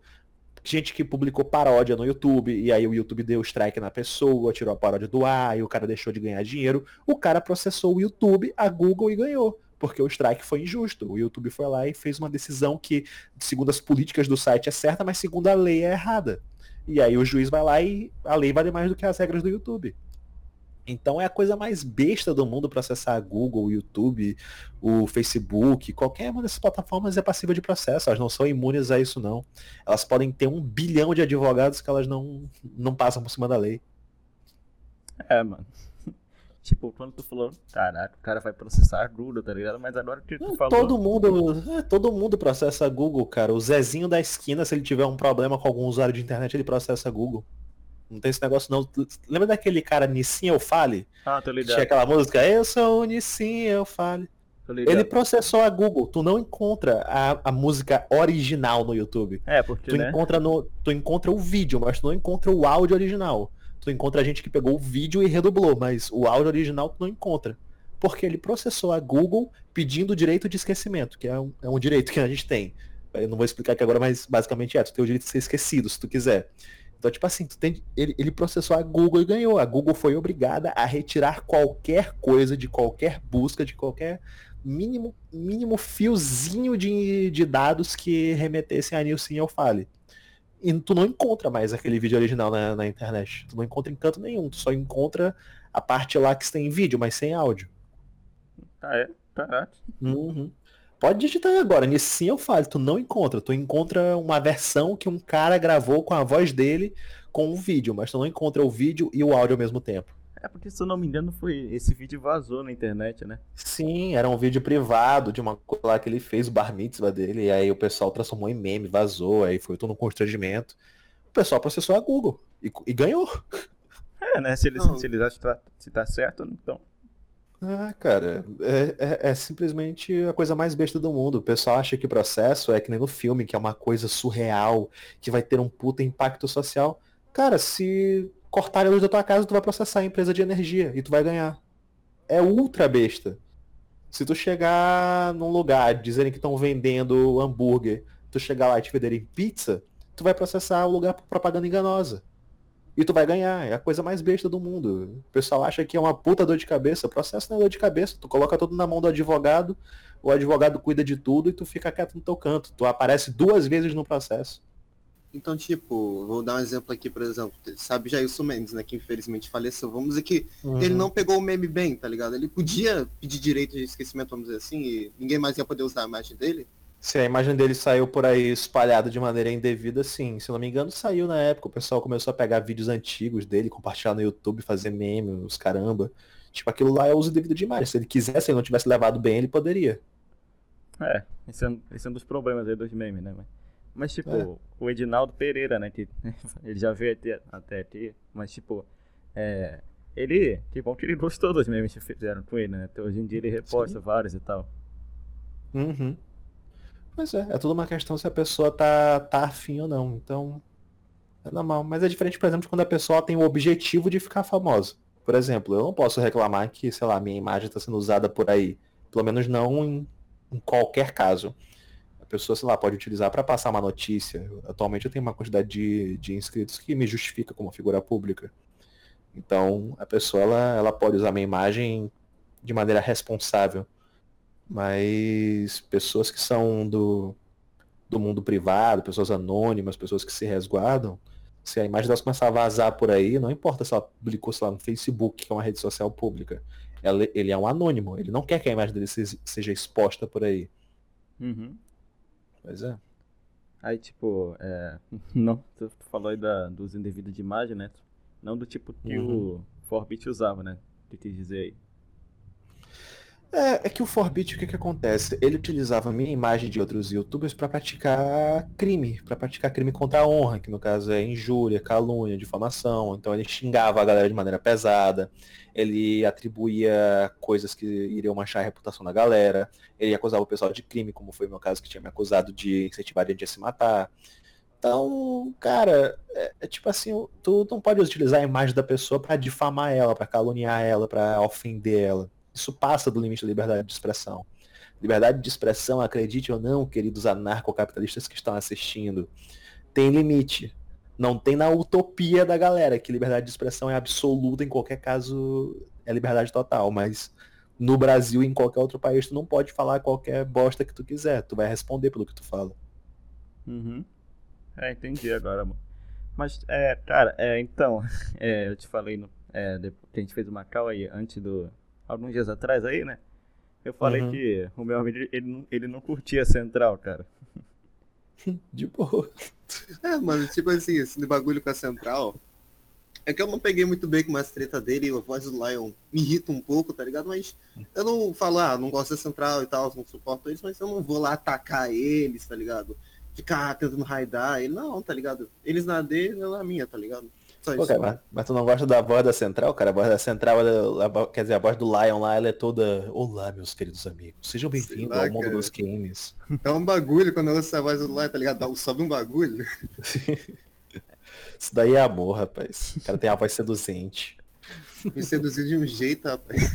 gente que publicou paródia no YouTube, e aí o YouTube deu strike na pessoa, tirou a paródia do ar, e o cara deixou de ganhar dinheiro. O cara processou o YouTube, a Google e ganhou. Porque o strike foi injusto. O YouTube foi lá e fez uma decisão que, segundo as políticas do site, é certa, mas segundo a lei é errada. E aí o juiz vai lá e a lei vale mais do que as regras do YouTube. Então é a coisa mais besta do mundo processar a Google, o YouTube, o Facebook, qualquer uma dessas plataformas é passível de processo, elas não são imunes a isso não. Elas podem ter um bilhão de advogados que elas não, não passam por cima da lei. É, mano. Tipo, quando tu falou, caraca, o cara vai processar a Google, tá ligado? Mas agora que tu falou... Todo mundo, é, todo mundo processa a Google, cara. O Zezinho da esquina, se ele tiver um problema com algum usuário de internet, ele processa a Google. Não tem esse negócio não. Lembra daquele cara Nissin Eu Fale? Ah, tô ligado. Tinha aquela música, eu sou o Nissin Eu Fale. Ele processou a Google. Tu não encontra a, a música original no YouTube. É, porque tu né? encontra no, tu encontra o vídeo, mas tu não encontra o áudio original. Tu encontra gente que pegou o vídeo e redublou, mas o áudio original tu não encontra. Porque ele processou a Google pedindo o direito de esquecimento, que é um, é um direito que a gente tem. Eu não vou explicar aqui agora, mas basicamente é, tu tem o direito de ser esquecido, se tu quiser. Então, tipo assim, tem, ele, ele processou a Google e ganhou. A Google foi obrigada a retirar qualquer coisa de qualquer busca, de qualquer mínimo, mínimo fiozinho de, de dados que remetessem a Nilson ou Fale. E tu não encontra mais aquele vídeo original na, na internet. Tu não encontra em canto nenhum. Tu só encontra a parte lá que tem vídeo, mas sem áudio. Ah, é? Caraca. Uhum. Pode digitar agora, nisso sim eu falo, tu não encontra. Tu encontra uma versão que um cara gravou com a voz dele com um vídeo, mas tu não encontra o vídeo e o áudio ao mesmo tempo. É porque, se eu não me engano, foi esse vídeo vazou na internet, né? Sim, era um vídeo privado de uma coisa lá que ele fez, o bar mitzvah dele, e aí o pessoal transformou em meme, vazou, aí foi todo um constrangimento. O pessoal processou a Google e, e ganhou. É, né? Se eles, se eles acham que tá, se tá certo, então ah, cara, é, é, é, simplesmente a coisa mais besta do mundo. O pessoal acha que o processo é que nem no filme, que é uma coisa surreal, que vai ter um puta impacto social. Cara, se cortarem a luz da tua casa, tu vai processar a empresa de energia e tu vai ganhar. É ultra besta. Se tu chegar num lugar dizerem que estão vendendo hambúrguer, tu chegar lá e te venderem pizza, tu vai processar o lugar por propaganda enganosa. E tu vai ganhar. É a coisa mais besta do mundo. O pessoal acha que é uma puta dor de cabeça. O processo não é dor de cabeça. Tu coloca tudo na mão do advogado, o advogado cuida de tudo e tu fica quieto no teu canto. Tu aparece duas vezes no processo. Então, tipo, vou dar um exemplo aqui, por exemplo, sabe Jailson Mendes, né, que infelizmente faleceu. Vamos dizer que uhum. ele não pegou o meme bem, tá ligado? Ele podia pedir direito de esquecimento, vamos dizer assim, e ninguém mais ia poder usar a imagem dele. Se a imagem dele saiu por aí espalhada de maneira indevida, sim. Se não me engano, saiu na época. O pessoal começou a pegar vídeos antigos dele, compartilhar no YouTube, fazer meme, os caramba. Tipo, aquilo lá é uso devido de imagem. Se ele quisesse, ele não tivesse levado bem, ele poderia. É, esse é, um, esse é um dos problemas aí dos memes, né? Mas, mas tipo, é. o Edinaldo Pereira, né? Que ele já veio até, até aqui, mas tipo, é, ele, que bom que ele gostou dos memes que fizeram com ele, né? Até hoje em dia ele reposta Sim. vários e tal. Uhum. Pois é, é tudo uma questão se a pessoa tá, tá afim ou não. Então, é normal. Mas é diferente, por exemplo, de quando a pessoa tem o objetivo de ficar famosa. Por exemplo, eu não posso reclamar que, sei lá, minha imagem está sendo usada por aí. Pelo menos não em, em qualquer caso. A pessoa, sei lá, pode utilizar para passar uma notícia. Atualmente eu tenho uma quantidade de, de inscritos que me justifica como figura pública. Então, a pessoa, ela, ela pode usar minha imagem de maneira responsável. Mas pessoas que são do, do mundo privado, pessoas anônimas, pessoas que se resguardam, se a imagem delas começar a vazar por aí, não importa se ela publicou, sei lá, no Facebook, que é uma rede social pública. Ela, ele é um anônimo, ele não quer que a imagem dele seja exposta por aí. Uhum. Pois é. Aí, tipo, é... não, tu falou aí da, dos indevidos de imagem, né? Não do tipo que uhum. o Forbit usava, né? Que quis dizer aí? É, é que o Forbit, o que que acontece? Ele utilizava a minha imagem de outros youtubers para praticar crime, para praticar crime contra a honra, que no caso é injúria, calúnia, difamação. Então ele xingava a galera de maneira pesada, ele atribuía coisas que iriam manchar a reputação da galera, ele acusava o pessoal de crime, como foi o meu caso, que tinha me acusado de incentivar a gente a se matar. Então, cara, é, é, tipo assim, tu não pode utilizar a imagem da pessoa para difamar ela, para caluniar ela, para ofender ela. Isso passa do limite da liberdade de expressão. Liberdade de expressão, acredite ou não, queridos anarcocapitalistas que estão assistindo, tem limite. Não tem na utopia da galera, que liberdade de expressão é absoluta, em qualquer caso é liberdade total, mas no Brasil e em qualquer outro país tu não pode falar qualquer bosta que tu quiser, tu vai responder pelo que tu fala. Uhum. É, entendi agora, mano. Mas, é, cara, é, então, é, eu te falei, no, é, depois que a gente fez uma call aí, antes do, alguns dias atrás aí, né? Eu falei uhum. que o meu amigo, ele, ele não curtia Central, cara. De boa. É, mano, tipo assim, esse bagulho com a Central. É que eu não peguei muito bem com umas treta dele, a voz do Lion me irrita um pouco, tá ligado? Mas eu não falo, ah, não gosto da Central e tal, não suporto eles, mas eu não vou lá atacar eles, tá ligado? Ficar tentando raidar ele, não, tá ligado? Eles na dele, eu na minha, tá ligado? Pô, cara, mas, mas, tu não gosta da voz da Central, cara? A voz da Central, ela, quer dizer, a voz do Lion lá, ela é toda. Olá, meus queridos amigos. Sejam bem-vindos ao mundo cara. dos games. É um bagulho quando eu ouço a voz do Lion, tá ligado? Sobe um bagulho. Isso daí é amor, rapaz. O cara tem a voz seduzente. Me seduziu de um jeito, rapaz.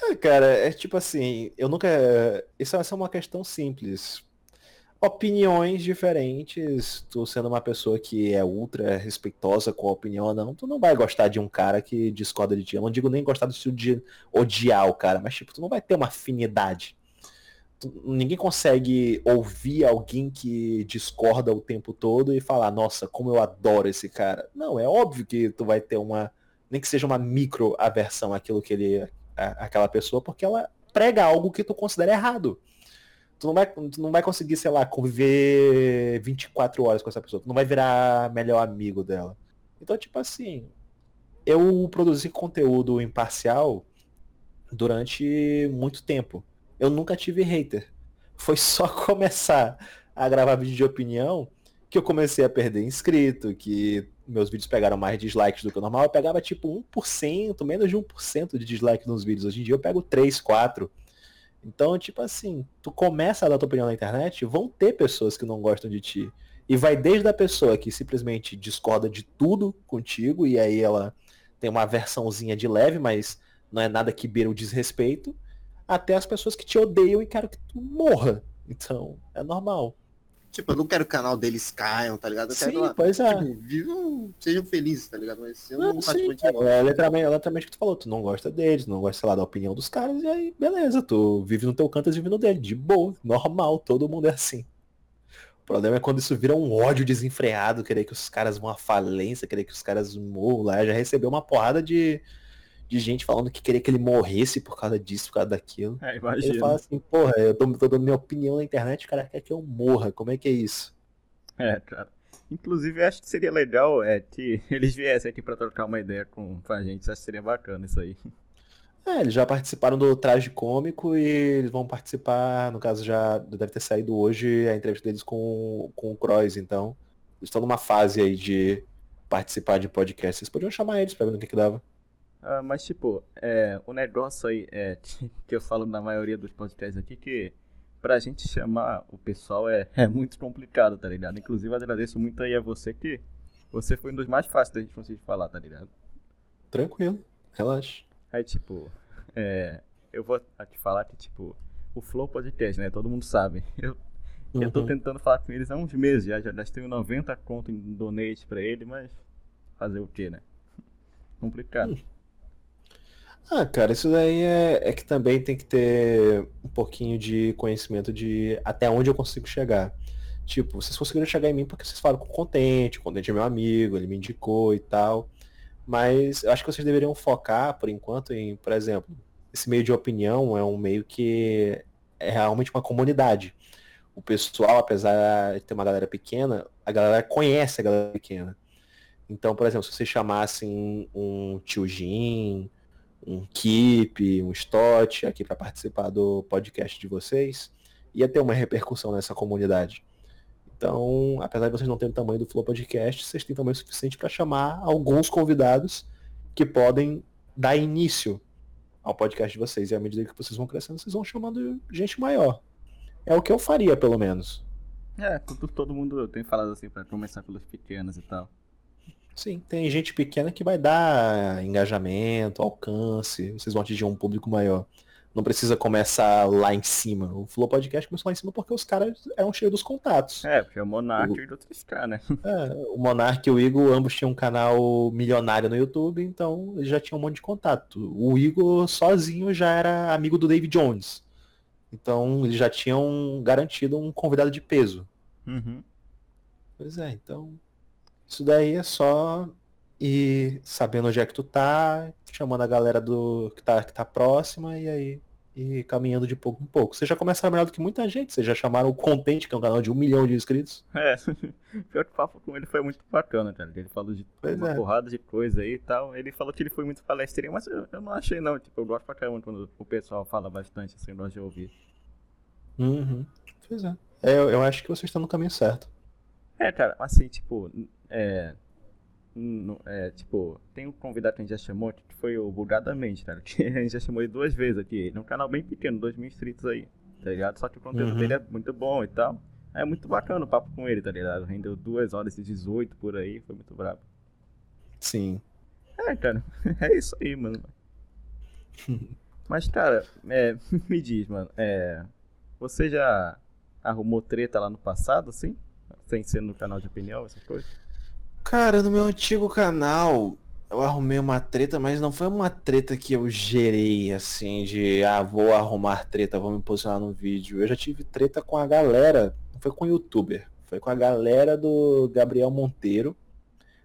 É, cara, é tipo assim, eu nunca. Isso é uma questão simples opiniões diferentes, tu sendo uma pessoa que é ultra respeitosa com a opinião ou não, tu não vai gostar de um cara que discorda de ti. Eu não digo nem gostar de odiar o cara, mas tipo, tu não vai ter uma afinidade. Ninguém consegue ouvir alguém que discorda o tempo todo e falar, nossa, como eu adoro esse cara. Não, é óbvio que tu vai ter uma, nem que seja uma micro aversão àquilo que ele, aquela pessoa, porque ela prega algo que tu considera errado tu não vai, tu não vai conseguir, sei lá, conviver 24 horas com essa pessoa. Tu não vai virar melhor amigo dela. Então, tipo assim, eu produzi conteúdo imparcial durante muito tempo. Eu nunca tive hater. Foi só começar a gravar vídeo de opinião que eu comecei a perder inscrito, que meus vídeos pegaram mais dislikes do que o normal. Eu pegava tipo 1%, menos de 1% de dislike nos vídeos. Hoje em dia eu pego 3, 4. Então, tipo assim, tu começa a dar tua opinião na internet, vão ter pessoas que não gostam de ti. E vai desde a pessoa que simplesmente discorda de tudo contigo, e aí ela tem uma versãozinha de leve, mas não é nada que beira o desrespeito, até as pessoas que te odeiam e querem que tu morra. Então, é normal. Tipo, eu não quero que o canal deles caiam, tá ligado? Eu sim, quero, pois é. Tipo, vivam, sejam felizes, tá ligado? Mas eu não, não sim, é, é, literalmente, é literalmente o que tu falou, tu não gosta deles, não gosta, sei lá, da opinião dos caras, e aí, beleza, tu vive no teu canto e vive no dele, de boa, normal, todo mundo é assim. O problema é quando isso vira um ódio desenfreado, querer que os caras vão à falência, querer que os caras morram lá. Já recebeu uma porrada de, de gente falando que queria que ele morresse por causa disso, por causa daquilo. É, Ele imagina. fala assim, porra, eu tô, tô dando minha opinião na internet, o cara quer que eu morra. Como é que é isso? É, cara. Inclusive, acho que seria legal é, que eles viessem aqui pra trocar uma ideia com, com a gente. Acho que seria bacana isso aí. É, eles já participaram do Traje Cômico e eles vão participar, no caso já deve ter saído hoje a entrevista deles com, com o Croix, então eles estão numa fase aí de participar de podcast. Vocês podiam chamar eles pra ver no que que dava. Ah, mas, tipo, é, o negócio aí é que eu falo na maioria dos podcasts aqui que pra gente chamar o pessoal é, é muito complicado, tá ligado? Inclusive, agradeço muito aí a você que você foi um dos mais fáceis da gente conseguir falar, tá ligado? Tranquilo, relaxa. Aí, tipo, é, eu vou te falar que, tipo, o Flow Podcast, né? Todo mundo sabe. Eu, eu tô Uhum. tentando falar com eles há uns meses já, já gastei 90 conto em donate pra ele, mas fazer o quê, né? Complicado. Ah, cara, isso daí é, é que também tem que ter um pouquinho de conhecimento de até onde eu consigo chegar. Tipo, vocês conseguiram chegar em mim porque vocês falam com o Contente, o Contente é meu amigo, ele me indicou e tal. Mas eu acho que vocês deveriam focar, por enquanto, em, por exemplo, esse meio de opinião é um meio que é realmente uma comunidade. O pessoal, apesar de ter uma galera pequena, a galera conhece a galera pequena. Então, por exemplo, se vocês chamassem um tio Jim, um Keep, um Stott aqui para participar do podcast de vocês, ia ter uma repercussão nessa comunidade. Então, apesar de vocês não terem o tamanho do Flow Podcast, vocês têm tamanho suficiente para chamar alguns convidados que podem dar início ao podcast de vocês. E à medida que vocês vão crescendo, vocês vão chamando gente maior. É o que eu faria, pelo menos. É, todo, mundo tem falado assim pra começar pelos pequenos e tal. Sim, tem gente pequena que vai dar engajamento, alcance, vocês vão atingir um público maior. Não precisa começar lá em cima. O Flow Podcast começou lá em cima porque os caras eram cheios dos contatos. É, porque o Monark e o outro K, né? É, o Monark e o Igor ambos tinham um canal milionário no YouTube, então eles já tinham um monte de contato. O Igor sozinho já era amigo do David Jones. Então eles já tinham garantido um convidado de peso. Uhum. Pois é, então. Isso daí é só ir sabendo onde é que tu tá, chamando a galera do que tá, que tá próxima e aí e caminhando de pouco em pouco. Vocês já começaram melhor do que muita gente, vocês já chamaram o Contente, que é um canal de um milhão de inscritos. É, pior que o papo com ele foi muito bacana, cara. Ele falou de Pois uma é. porrada de coisa aí e tal. Ele falou que ele foi muito palestrinho, mas eu, eu não achei não. Tipo, eu gosto pra caramba quando o pessoal fala bastante, assim, gosto de ouvir. Uhum. Pois é. É, eu, eu acho que vocês estão no caminho certo. É, cara, assim, tipo, é. no- é, tipo, tem um convidado que a gente já chamou, que foi o Bugadamente, cara. Que a gente já chamou ele duas vezes aqui. Ele é um canal bem pequeno, 2 mil inscritos aí, tá ligado? Só que o conteúdo Uhum. dele é muito bom e tal. É muito bacana o papo com ele, tá ligado? Rendeu 2 horas e 18 por aí, foi muito brabo. Sim. É, cara, é isso aí, mano. Mas, cara, é, me diz, mano, é, você já arrumou treta lá no passado, assim? Sem ser no canal de opinião, essas coisas? Cara, no meu antigo canal, eu arrumei uma treta, mas não foi uma treta que eu gerei, assim, de, ah, vou arrumar treta, vou me posicionar no vídeo. Eu já tive treta com a galera, não foi com o youtuber, foi com a galera do Gabriel Monteiro,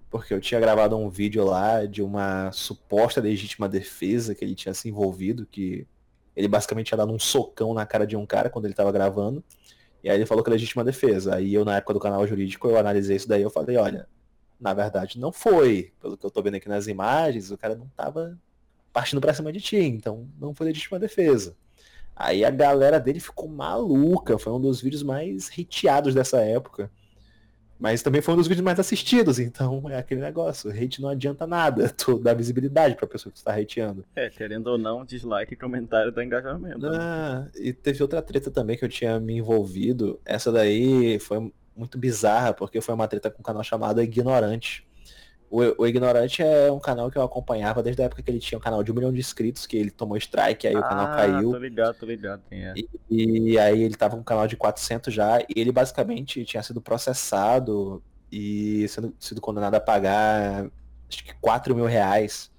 porque eu tinha gravado um vídeo lá de uma suposta legítima defesa que ele tinha se envolvido, que ele basicamente tinha dado um socão na cara de um cara quando ele tava gravando. E aí ele falou que é legítima defesa. Aí eu, na época do canal jurídico, eu analisei isso daí eu falei, olha, na verdade não foi. Pelo que eu tô vendo aqui nas imagens, o cara não tava partindo pra cima de ti, então não foi legítima defesa. Aí a galera dele ficou maluca, foi um dos vídeos mais hateados dessa época. Mas também foi um dos vídeos mais assistidos, então é aquele negócio, hate não adianta nada, tu dá visibilidade pra pessoa que tu tá hateando. É, querendo ou não, dislike e comentário dá engajamento. né? Ah, e teve outra treta também que eu tinha me envolvido. Essa daí foi muito bizarra, porque foi uma treta com um canal chamado Ignorante. O, o Ignorante é um canal que eu acompanhava desde a época que ele tinha um canal de um milhão de inscritos, que ele tomou strike, aí o canal Ah, caiu. tô ligado, tô ligado é. E, e aí ele tava com um canal de 400 já, e ele basicamente tinha sido processado e sendo, sido condenado a pagar acho que 4 mil reais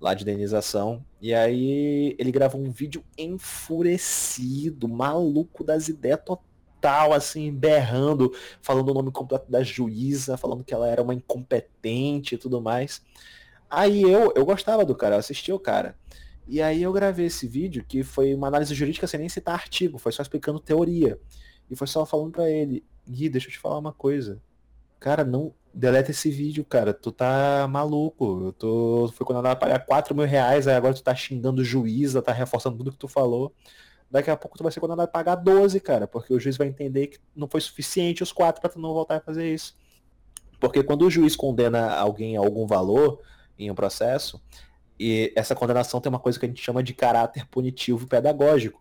lá de indenização. E aí ele gravou um vídeo enfurecido, maluco das ideias total, assim, berrando, falando o nome completo da juíza, falando que ela era uma incompetente e tudo mais. Aí eu, eu gostava do cara, eu assistia o cara. E aí eu gravei esse vídeo, que foi uma análise jurídica sem nem citar artigo, foi só explicando teoria. E foi só falando para ele, Gui, deixa eu te falar uma coisa. Cara, não deleta esse vídeo, cara. Tu tá maluco. Eu tô. Foi condenado a pagar 4 mil reais, aí agora tu tá xingando o juiz, tá reforçando tudo que tu falou. Daqui a pouco tu vai ser condenado a pagar 12, cara, porque o juiz vai entender que não foi suficiente os quatro para tu não voltar a fazer isso. Porque quando o juiz condena alguém a algum valor em um processo, e essa condenação tem uma coisa que a gente chama de caráter punitivo pedagógico.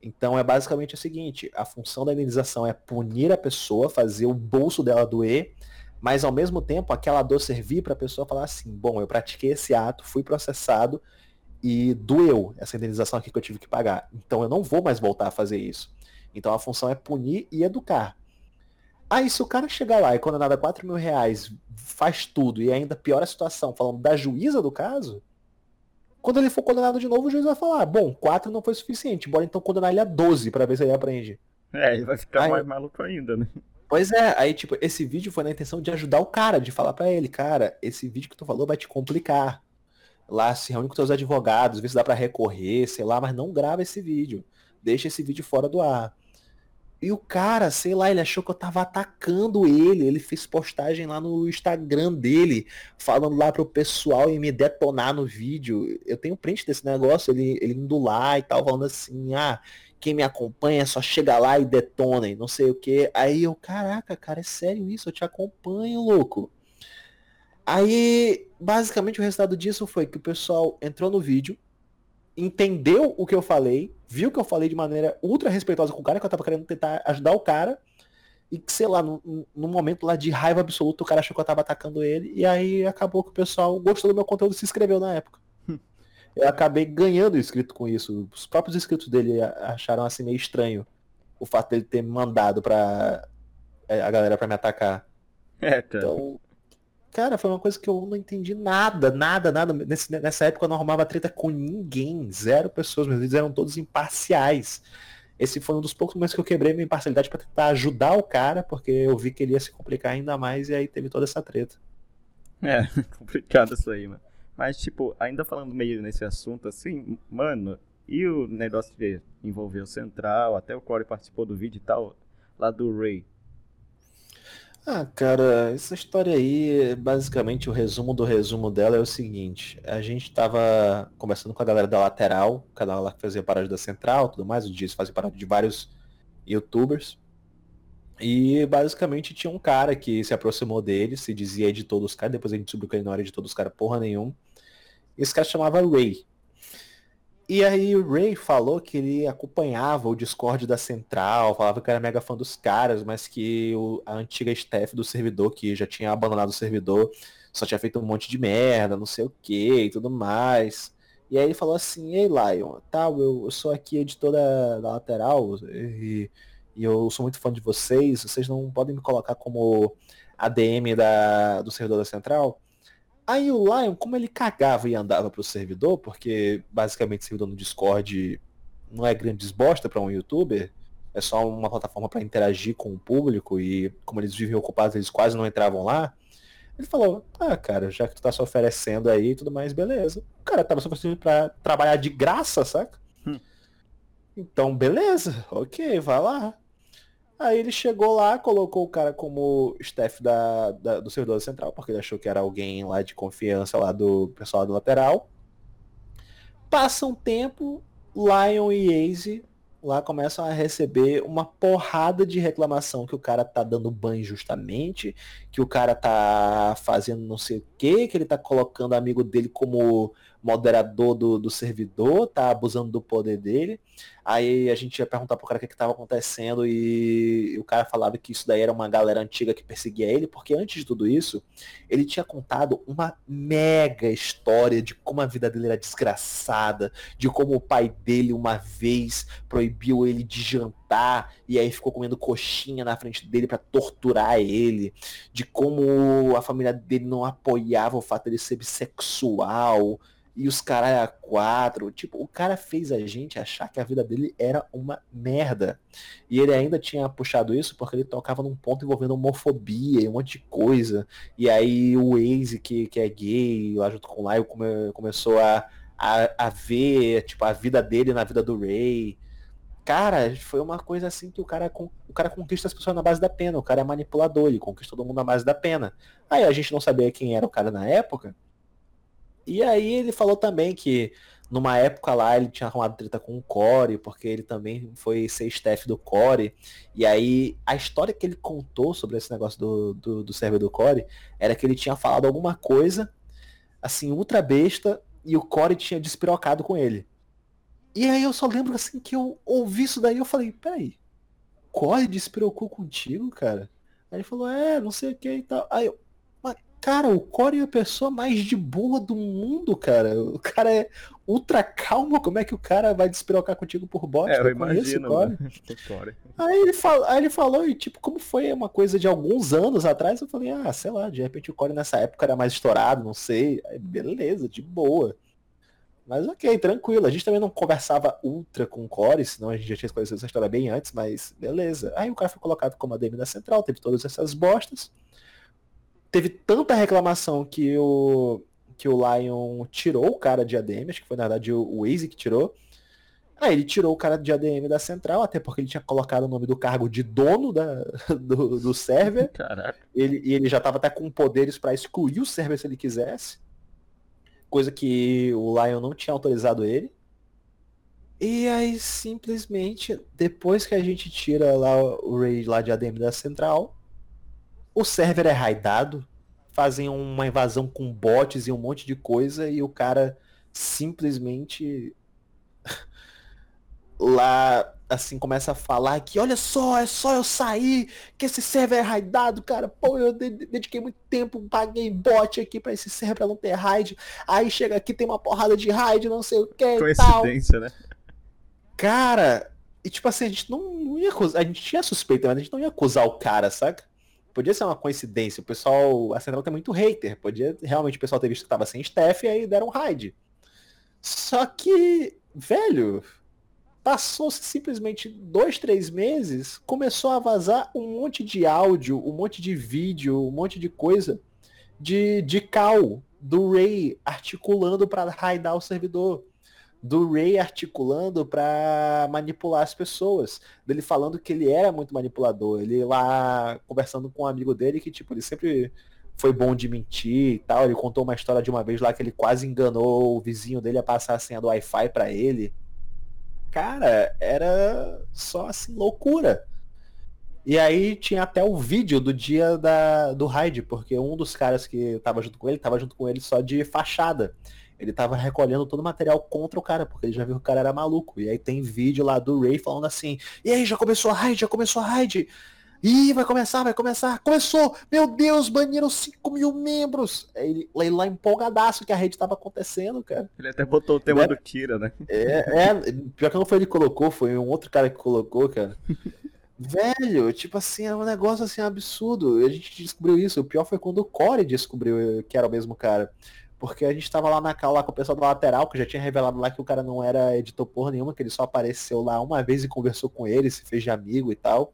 Então é basicamente o seguinte: a função da indenização é punir a pessoa, fazer o bolso dela doer, mas ao mesmo tempo aquela dor servir para a pessoa falar assim: bom, eu pratiquei esse ato, fui processado e doeu essa indenização aqui que eu tive que pagar. Então eu não vou mais voltar a fazer isso. Então a função é punir e educar. Aí se o cara chegar lá e condenado a 4 mil reais, faz tudo e ainda piora a situação, falando da juíza do caso, quando ele for condenado de novo, o juiz vai falar, bom, 4 não foi suficiente, bora então condenar ele a 12 para ver se ele aprende. É, ele vai ficar aí, mais maluco ainda, né? Pois é, aí tipo, esse vídeo foi na intenção de ajudar o cara, de falar para ele, cara, esse vídeo que tu falou vai te complicar. Lá se reúne com teus advogados, vê se dá para recorrer, sei lá, mas não grava esse vídeo. Deixa esse vídeo fora do ar. E o cara, sei lá, ele achou que eu tava atacando ele. Ele fez postagem lá no Instagram dele, falando lá pro pessoal e me detonar no vídeo. Eu tenho print desse negócio, ele, ele indo lá e tal, falando assim, ah, quem me acompanha só chega lá e detona e não sei o que. Aí eu, caraca, cara, é sério isso? Eu te acompanho, louco. Aí, basicamente, o resultado disso foi que o pessoal entrou no vídeo, entendeu o que eu falei, viu que eu falei de maneira ultra respeitosa com o cara, que eu tava querendo tentar ajudar o cara, e que, sei lá, num, num momento lá de raiva absoluta, o cara achou que eu tava atacando ele, e aí acabou que o pessoal gostou do meu conteúdo e se inscreveu na época. eu acabei ganhando inscrito com isso. Os próprios inscritos dele acharam assim meio estranho o fato dele ter me mandado pra é, a galera pra me atacar. É, cara. Então, Cara, foi uma coisa que eu não entendi nada, nada, nada. Nesse, nessa época eu não arrumava treta com ninguém, zero pessoas, meus vídeos eram todos imparciais. Esse foi um dos poucos momentos que eu quebrei minha imparcialidade para tentar ajudar o cara, porque eu vi que ele ia se complicar ainda mais e aí teve toda essa treta. É, complicado isso aí, mano. Mas, tipo, ainda falando meio nesse assunto, assim, mano, e o negócio de envolver o Central, até o Corey participou do vídeo e tal, lá do Ray. Ah, cara, essa história aí, basicamente o resumo do resumo dela é o seguinte: a gente tava conversando com a galera da Lateral, o canal lá que fazia paródia da Central, tudo mais, o Dias fazia paródia de vários youtubers. E basicamente tinha um cara que se aproximou dele, se dizia editor dos caras, depois a gente descobriu que ele não era editor dos caras porra nenhum. Esse cara chamava Ray. E aí o Ray falou que ele acompanhava o Discord da Central, falava que era mega fã dos caras, mas que o, a antiga staff do servidor, que já tinha abandonado o servidor, só tinha feito um monte de merda, não sei o que e tudo mais. E aí ele falou assim, ei Lion, tal, eu, eu sou aqui editor da, da Lateral e, e, eu sou muito fã de vocês, vocês não podem me colocar como ADM da, do servidor da Central? Aí o Lion, como ele cagava e andava pro servidor, porque basicamente servidor no Discord não é grande desbosta para um youtuber, é só uma plataforma para interagir com o público e como eles vivem ocupados, eles quase não entravam lá. Ele falou, ah, cara, já que tu tá se oferecendo aí e tudo mais, beleza. O cara tava se oferecendo pra trabalhar de graça, saca? Hum. Então, beleza, ok, vai lá. Aí ele chegou lá, colocou o cara como staff da, da, do servidor central, porque ele achou que era alguém lá de confiança lá do pessoal do lateral. Passa um tempo, Lion e Aze lá começam a receber uma porrada de reclamação que o cara tá dando banho justamente, que o cara tá fazendo não sei o que, que ele tá colocando amigo dele como moderador do, do servidor, tá abusando do poder dele. Aí a gente ia perguntar pro cara o que, que tava acontecendo e, e o cara falava que isso daí era uma galera antiga que perseguia ele, porque antes de tudo isso, ele tinha contado uma mega história de como a vida dele era desgraçada, de como o pai dele uma vez proibiu ele de jantar e aí ficou comendo coxinha na frente dele para torturar ele, de como a família dele não apoiava o fato de ele ser bissexual, e os caras a quatro. Tipo, o cara fez a gente achar que a vida dele era uma merda. E ele ainda tinha puxado isso porque ele tocava num ponto envolvendo homofobia e um monte de coisa. E aí o Waze, que, que é gay, lá junto com o Lyle, come, começou a, a, a ver tipo, a vida dele na vida do Ray. Cara, foi uma coisa assim que o cara, o cara conquista as pessoas na base da pena. O cara é manipulador, ele conquista todo mundo na base da pena. Aí a gente não sabia quem era o cara na época. E aí ele falou também que numa época lá ele tinha arrumado treta com o Core, porque ele também foi ser staff do Core. E aí a história que ele contou sobre esse negócio do, do, do server do Core era que ele tinha falado alguma coisa, assim, ultra besta, e o Core tinha despirocado com ele. E aí eu só lembro assim que eu ouvi isso daí eu falei, peraí, Core despirocou contigo, cara? Aí ele falou, é, não sei o que e tal. Aí eu, Cara, o Core é a pessoa mais de boa do mundo, cara. O cara é ultra calmo. Como é que o cara vai despirocar contigo por bot? É, eu, eu imagino, Core. Core. Aí ele, falou, aí ele falou, e tipo, como foi uma coisa de alguns anos atrás, eu falei, ah, sei lá, de repente o Core nessa época era mais estourado, não sei. Aí, beleza, de boa. Mas ok, tranquilo. A gente também não conversava ultra com o Core, senão a gente já tinha escolhido essa história bem antes, mas beleza. Aí o cara foi colocado como ADM da central, teve todas essas bostas teve tanta reclamação que o, que o Lion tirou o cara de ADM, acho que foi na verdade o Waze que tirou. Aí ele tirou o cara de ADM da central, até porque ele tinha colocado o nome do cargo de dono da, do, do server. Caraca. Ele, e ele já estava até com poderes para excluir o server se ele quisesse. Coisa que o Lion não tinha autorizado ele. E aí simplesmente, depois que a gente tira lá o Raid lá de ADM da central, o server é raidado, fazem uma invasão com bots e um monte de coisa e o cara simplesmente lá assim começa a falar que olha só, é só eu sair que esse server é raidado, cara. Pô, eu dediquei muito tempo, paguei bot aqui para esse server pra não ter raid. Aí chega aqui tem uma porrada de raid, não sei o que Coincidência, né? Cara, e tipo assim, a gente não, não ia acusar, a gente tinha suspeita, mas a gente não ia acusar o cara, saca? Podia ser uma coincidência. O pessoal, a Central tem muito hater. Podia realmente o pessoal ter visto que tava sem staff e aí deram um raid. Só que, velho, passou-se simplesmente dois, três meses, começou a vazar um monte de áudio, um monte de vídeo, um monte de coisa de, de cal do Ray articulando para raidar o servidor do Ray articulando para manipular as pessoas, dele falando que ele era muito manipulador, ele lá conversando com um amigo dele que tipo, ele sempre foi bom de mentir e tal, ele contou uma história de uma vez lá que ele quase enganou o vizinho dele a passar a senha do Wi-Fi para ele. Cara, era só assim loucura. E aí tinha até o vídeo do dia da, do raid, porque um dos caras que tava junto com ele, tava junto com ele só de fachada ele tava recolhendo todo o material contra o cara, porque ele já viu que o cara era maluco. E aí tem vídeo lá do Ray falando assim, e aí, já começou a raid, já começou a raid. Ih, vai começar, vai começar. Começou! Meu Deus, baniram 5 mil membros! Ele, ele lá empolgadaço que a rede tava acontecendo, cara. Ele até botou o tema é, do Kira, né? É, é, pior que não foi ele que colocou, foi um outro cara que colocou, cara. Velho, tipo assim, é um negócio assim absurdo. A gente descobriu isso. O pior foi quando o Core descobriu que era o mesmo cara. Porque a gente tava lá na cal lá com o pessoal da lateral, que já tinha revelado lá que o cara não era editor porra nenhuma, que ele só apareceu lá uma vez e conversou com ele, se fez de amigo e tal.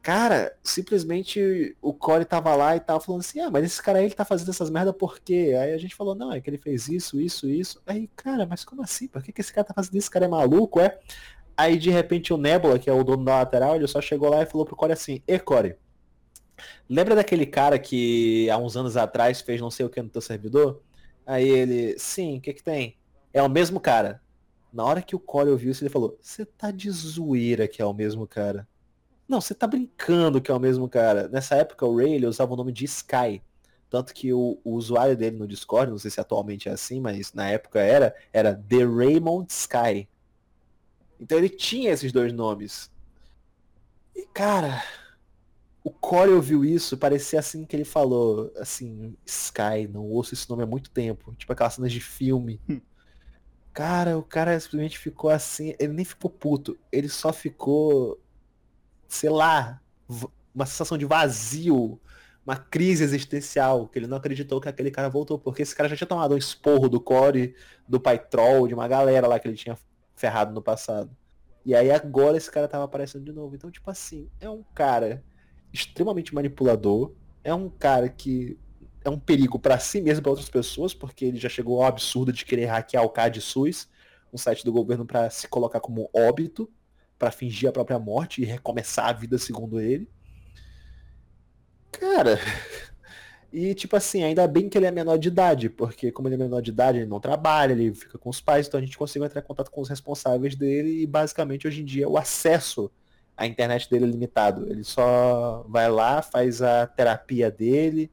Cara, simplesmente o Corey tava lá e tava falando assim, ah, mas esse cara aí ele tá fazendo essas merda por quê? Aí a gente falou, não, é que ele fez isso, isso, isso. Aí, cara, mas como assim? Por que, que esse cara tá fazendo isso? Esse cara é maluco, é? Aí de repente o Nebula, que é o dono da lateral, ele só chegou lá e falou pro Corey assim, e Corey, Lembra daquele cara que há uns anos atrás fez não sei o que no teu servidor? Aí ele, sim, o que que tem? É o mesmo cara. Na hora que o Corey ouviu isso, ele falou, você tá de zoeira que é o mesmo cara. Não, você tá brincando que é o mesmo cara. Nessa época o Ray ele usava o nome de Sky. Tanto que o, o, usuário dele no Discord, não sei se atualmente é assim, mas na época era, era The Raymond Sky. Então ele tinha esses dois nomes. E cara, o Corey ouviu isso, parecia assim que ele falou, assim, Sky, não ouço esse nome há muito tempo. Tipo aquelas cenas de filme. Hum. Cara, o cara simplesmente ficou assim, ele nem ficou puto, ele só ficou, sei lá, uma sensação de vazio, uma crise existencial, que ele não acreditou que aquele cara voltou, porque esse cara já tinha tomado um esporro do Core, do Pai Troll, de uma galera lá que ele tinha ferrado no passado. E aí agora esse cara tava aparecendo de novo. Então, tipo assim, é um cara extremamente manipulador, é um cara que é um perigo para si mesmo e para outras pessoas, porque ele já chegou ao absurdo de querer hackear o CAD SUS, um site do governo para se colocar como óbito, para fingir a própria morte e recomeçar a vida segundo ele. Cara, e tipo assim, ainda bem que ele é menor de idade, porque como ele é menor de idade, ele não trabalha, ele fica com os pais, então a gente consegue entrar em contato com os responsáveis dele e basicamente hoje em dia o acesso à internet dele é limitado. Ele só vai lá, faz a terapia dele,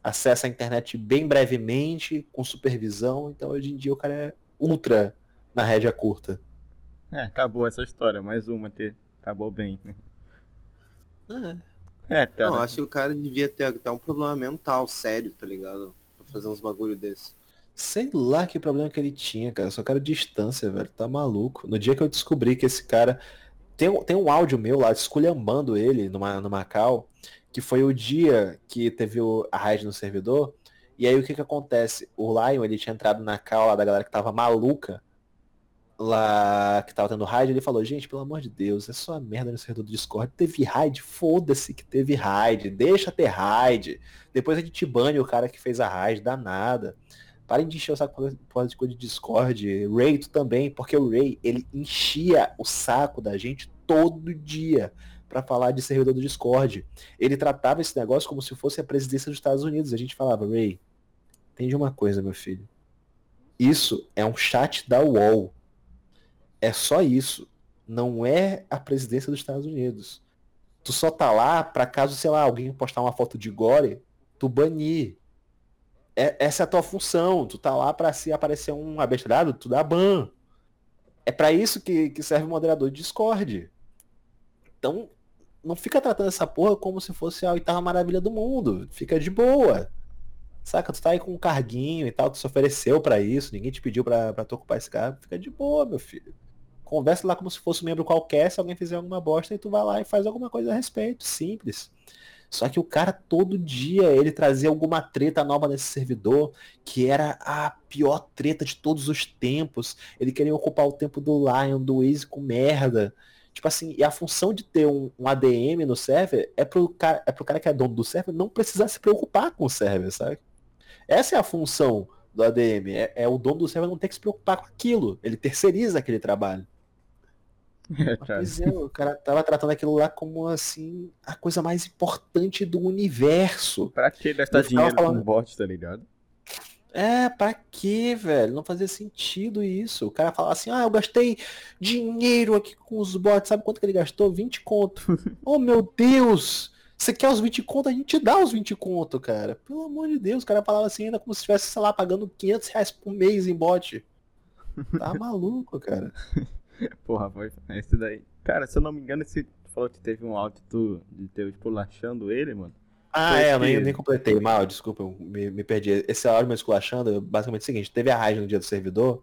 acessa a internet bem brevemente, com supervisão, então hoje em dia o cara é ultra na rédea curta. É, acabou essa história, mais uma ter. Acabou bem. É. É, cara. Não, acho que o cara devia ter até um problema mental sério, tá ligado? Pra fazer uns bagulho desse. Sei lá que problema que ele tinha, cara. Só quero distância, velho. Tá maluco. No dia que eu descobri que esse cara. Tem, tem um áudio meu lá, esculhambando ele numa, no Macau, que foi o dia que teve o, a raid no servidor. E aí o que que acontece? O Lion, ele tinha entrado na cal lá da galera que tava maluca lá que tava tendo raid, ele falou, gente, pelo amor de Deus, é só merda no servidor do Discord. Teve raid, foda-se que teve raid, deixa ter raid. Depois a gente bane o cara que fez a raid, dá nada. Parem de encher o saco por de coisa de Discord. Ray, tu também, porque o Ray, ele enchia o saco da gente todo dia para falar de servidor do Discord. Ele tratava esse negócio como se fosse a presidência dos Estados Unidos. A gente falava, Ray, entende uma coisa, meu filho. Isso é um chat da UOL é só isso. Não é a presidência dos Estados Unidos. Tu só tá lá para caso, sei lá, alguém postar uma foto de gore, tu banir. É, essa é a tua função. Tu tá lá para se aparecer um abestrado, tu dá ban. É para isso que, que serve o moderador de Discord. Então, não fica tratando essa porra como se fosse a oitava maravilha do mundo. Fica de boa. Saca, tu tá aí com um carguinho e tal, tu se ofereceu para isso, ninguém te pediu pra, tu ocupar esse cargo. Fica de boa, meu filho. Conversa lá como se fosse um membro qualquer, se alguém fizer alguma bosta, e tu vai lá e faz alguma coisa a respeito. Simples. Só que o cara todo dia ele trazia alguma treta nova nesse servidor, que era a pior treta de todos os tempos. Ele queria ocupar o tempo do Lion, do Easy com merda. Tipo assim, e a função de ter um, um, ADM no server é pro, cara, é pro cara que é dono do server não precisar se preocupar com o server, sabe? Essa é a função do ADM. É, é o dono do server não ter que se preocupar com aquilo. Ele terceiriza aquele trabalho. É, pois é, o cara tava tratando aquilo lá como assim a coisa mais importante do universo. Pra que gastar dinheiro falando... com bot, tá ligado? É, pra que, velho? Não fazia sentido isso. O cara fala assim, ah, eu gastei dinheiro aqui com os bots. Sabe quanto que ele gastou? 20 conto. oh, meu Deus! Você quer os 20 conto? A gente dá os 20 conto, cara. Pelo amor de Deus, o cara falava assim ainda como se estivesse, sei lá, pagando 500 reais por mês em bot. Tá maluco, cara. Porra, foi esse daí. Cara, se eu não me engano, esse falou que teve um áudio tu, de teu esculachando ele, mano. Ah, é, eu nem, nem completei mal, desculpa, eu me, me perdi. Esse áudio me esculachando, basicamente é o seguinte, teve a raid no dia do servidor,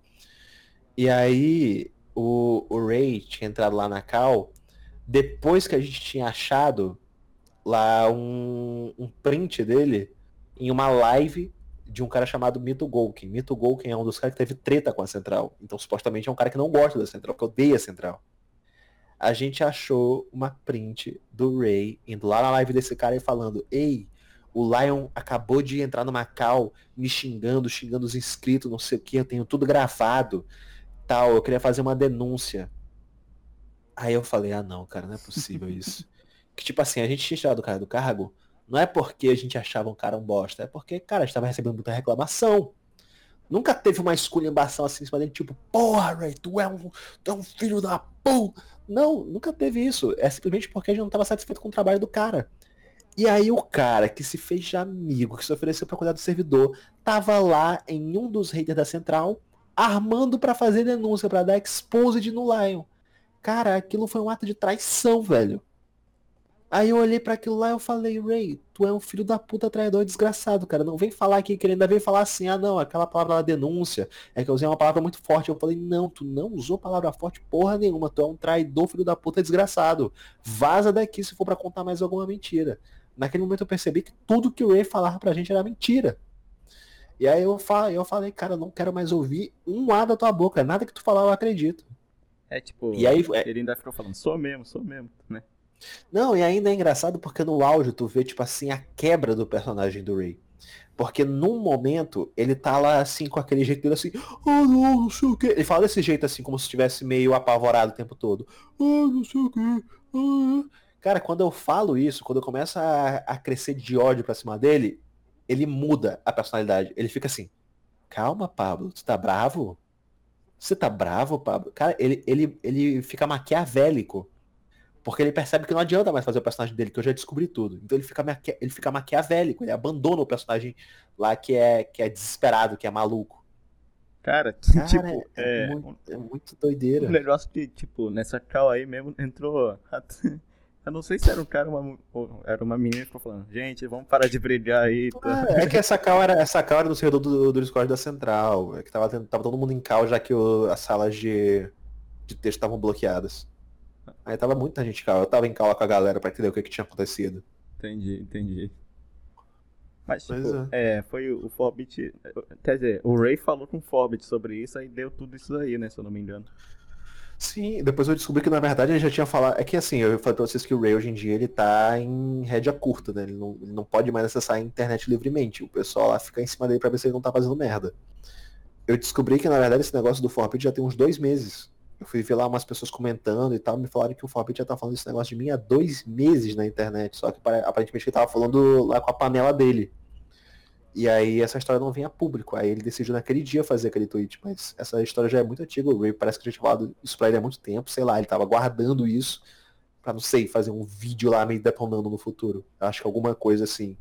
e aí o, o Ray tinha entrado lá na cal, depois que a gente tinha achado lá um, um print dele em uma live de um cara chamado Mito Golkin. Mito Golkin é um dos caras que teve treta com a Central. Então, supostamente, é um cara que não gosta da Central, que odeia a Central. A gente achou uma print do Ray indo lá na live desse cara e falando: Ei, o Lion acabou de entrar no Macau me xingando, xingando os inscritos, não sei o que, eu tenho tudo gravado. Tal, eu queria fazer uma denúncia. Aí eu falei, ah não, cara, não é possível isso. que tipo assim, a gente tinha tirado o cara do cargo, não é porque a gente achava um cara um bosta, é porque, cara, estava recebendo muita reclamação. Nunca teve uma esculhambação assim em cima dele, tipo, porra, Ray, tu é um, tu é um filho da puta. Não, nunca teve isso. É simplesmente porque a gente não estava satisfeito com o trabalho do cara. E aí o cara que se fez de amigo, que se ofereceu para cuidar do servidor, tava lá em um dos haters da central, armando para fazer denúncia, para dar exposed no Lion. Cara, aquilo foi um ato de traição, velho. Aí eu olhei para aquilo lá e eu falei, Ray, tu é um filho da puta traidor desgraçado, cara. Não vem falar aqui que ele ainda vem falar assim, ah não, aquela palavra lá denúncia, é que eu usei uma palavra muito forte. Eu falei, não, tu não usou palavra forte porra nenhuma, tu é um traidor, filho da puta desgraçado. Vaza daqui se for para contar mais alguma mentira. naquele momento eu percebi que tudo que o Ray falava pra gente era mentira. E aí eu, falei, eu falei, cara, não quero mais ouvir um A da tua boca, nada que tu falar eu acredito. É tipo, E aí, é- ele ainda ficou falando, sou mesmo, sou mesmo, né? Não, e ainda é engraçado porque no áudio tu vê, tipo assim, a quebra do personagem do Ray. Porque num momento ele tá lá assim, com aquele jeito dele assim, ah não, não sei o que. Ele fala desse jeito assim, como se estivesse meio apavorado o tempo todo. Ah, não sei o que. Ah. Cara, quando eu falo isso, quando eu começo a, a crescer de ódio pra cima dele, ele muda a personalidade. Ele fica assim, calma, Pablo, tu tá bravo? Você tá bravo, Pablo? Cara, ele, ele, ele fica maquiavélico. Porque ele percebe que não adianta mais fazer o personagem dele, que eu já descobri tudo. Então ele fica, maquia- ele fica maquiavélico, ele abandona o personagem lá que é, que é desesperado, que é maluco. Cara, Cara, tipo, é, é, muito, é muito um doideira. negócio que, tipo, nessa cal aí mesmo entrou. Eu não sei se era um cara uma, ou era uma menina que ficou falando, gente, vamos parar de brigar aí. tá?" É, é que essa cal era, essa cal era no servidor do, do Discord da Central. É que tava, tava todo mundo em cal, já que o- as salas de, de texto estavam bloqueadas. Aí tava muita gente em cal. Eu tava em cal lá com a galera pra entender o que, que tinha acontecido. Entendi, entendi. Mas, tipo, Pois é. foi o, o Forbit. Quer dizer, o Ray falou com o Forbit sobre isso, aí deu tudo isso aí, né, se eu não me engano. Sim, depois eu descobri que na verdade ele já tinha falado. É que assim, eu falei pra vocês que o Ray hoje em dia ele tá em rédea curta, né? Ele não, ele não pode mais acessar a internet livremente. O pessoal lá fica em cima dele pra ver se ele não tá fazendo merda. Eu descobri que na verdade esse negócio do Forbit já tem uns dois meses. Eu fui ver lá umas pessoas comentando e tal, me falaram que o Forbit já tá falando esse negócio de mim há dois meses na internet. Só que pare- aparentemente ele tava falando lá com a panela dele. E aí essa história não vinha a público. Aí ele decidiu naquele dia fazer aquele tweet. Mas essa história já é muito antiga. O Ray parece que já tinha falado isso pra ele há muito tempo. Sei lá, ele tava guardando isso pra, não sei, fazer um vídeo lá meio detonando no futuro. Acho que alguma coisa assim.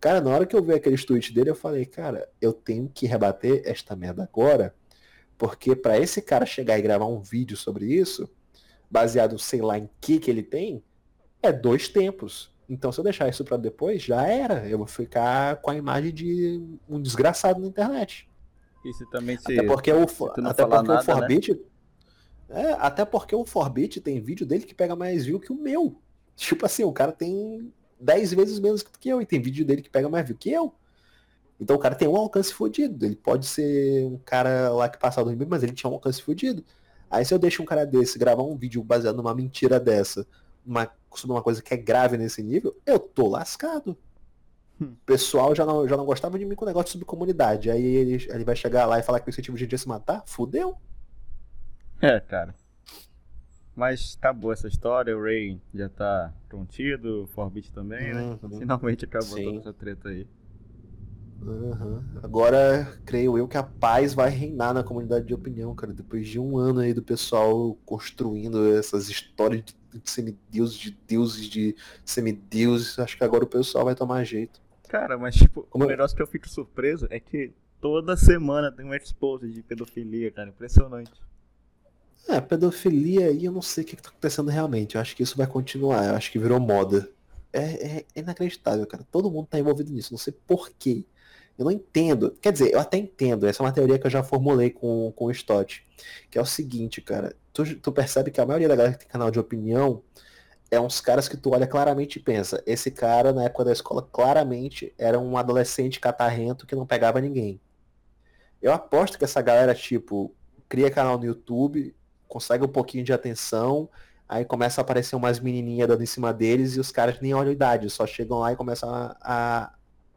Cara, na hora que eu vi aqueles tweets dele, eu falei, cara, eu tenho que rebater esta merda agora. Porque pra esse cara chegar e gravar um vídeo sobre isso, baseado sei lá em que que ele tem, é dois tempos. Então se eu deixar isso pra depois, já era. Eu vou ficar com a imagem de um desgraçado na internet. Se também se. Até porque o, se até porque o nada, né? Forbit. É, até porque o Forbit tem vídeo dele que pega mais view que o meu. Tipo assim, o cara tem 10 vezes menos que eu e tem vídeo dele que pega mais view que eu. Então o cara tem um alcance fodido. Ele pode ser um cara lá que passa do mim, mas ele tinha um alcance fodido. Aí se eu deixo um cara desse gravar um vídeo baseado numa mentira dessa, uma, sobre uma coisa que é grave nesse nível, eu tô lascado. Hum. O pessoal já não, já não gostava de mim com o negócio sobre comunidade. Aí ele, ele vai chegar lá e falar que eu incentivo gente a se matar? Fudeu. É, cara. Mas acabou essa história, o Ray já tá contido, o Forbit também, né? Uhum. Finalmente acabou Sim. toda essa treta aí. Uhum. Agora, creio eu que a paz vai reinar na comunidade de opinião, cara. Depois de um ano aí do pessoal construindo essas histórias de de semideuses, de deuses, de semideuses, acho que agora o pessoal vai tomar jeito. Cara, mas tipo, Como o eu- negócio que eu fico surpreso é que toda semana tem um expose de pedofilia, cara. Impressionante. É, pedofilia aí eu não sei o que, que tá acontecendo realmente. Eu acho que isso vai continuar. Eu acho que virou moda. É, é inacreditável, cara. Todo mundo tá envolvido nisso. Não sei por quê. Eu não entendo. Quer dizer, eu até entendo. Essa é uma teoria que eu já formulei com, com o Stott. Que é o seguinte, cara. Tu, tu percebe que a maioria da galera que tem canal de opinião é uns caras que tu olha claramente e pensa. Esse cara, na época da escola, claramente era um adolescente catarrento que não pegava ninguém. Eu aposto que essa galera, tipo, cria canal no YouTube, consegue um pouquinho de atenção, aí começa a aparecer umas menininhas dando em cima deles e os caras nem olham a idade, só chegam lá e começam a, a,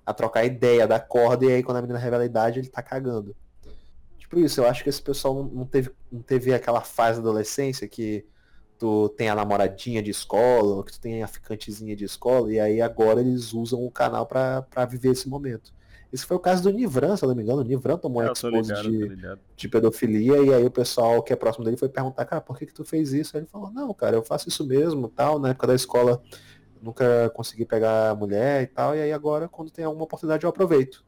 a trocar ideia da corda e aí quando a menina revela a idade ele tá cagando. Tipo isso, eu acho que esse pessoal não, teve, não teve aquela fase da adolescência que tu tem a namoradinha de escola, ou que tu tem a ficantezinha de escola, e aí agora eles usam o canal pra, pra viver esse momento. Esse foi o caso do Nivran, se eu não me engano. O Nivran tomou É, um expose ligado, de, de pedofilia e aí o pessoal que é próximo dele foi perguntar, cara, por que que tu fez isso? Aí ele falou, não, cara, eu faço isso mesmo, tal, na época da escola nunca consegui pegar mulher e tal, e aí agora quando tem alguma oportunidade eu aproveito.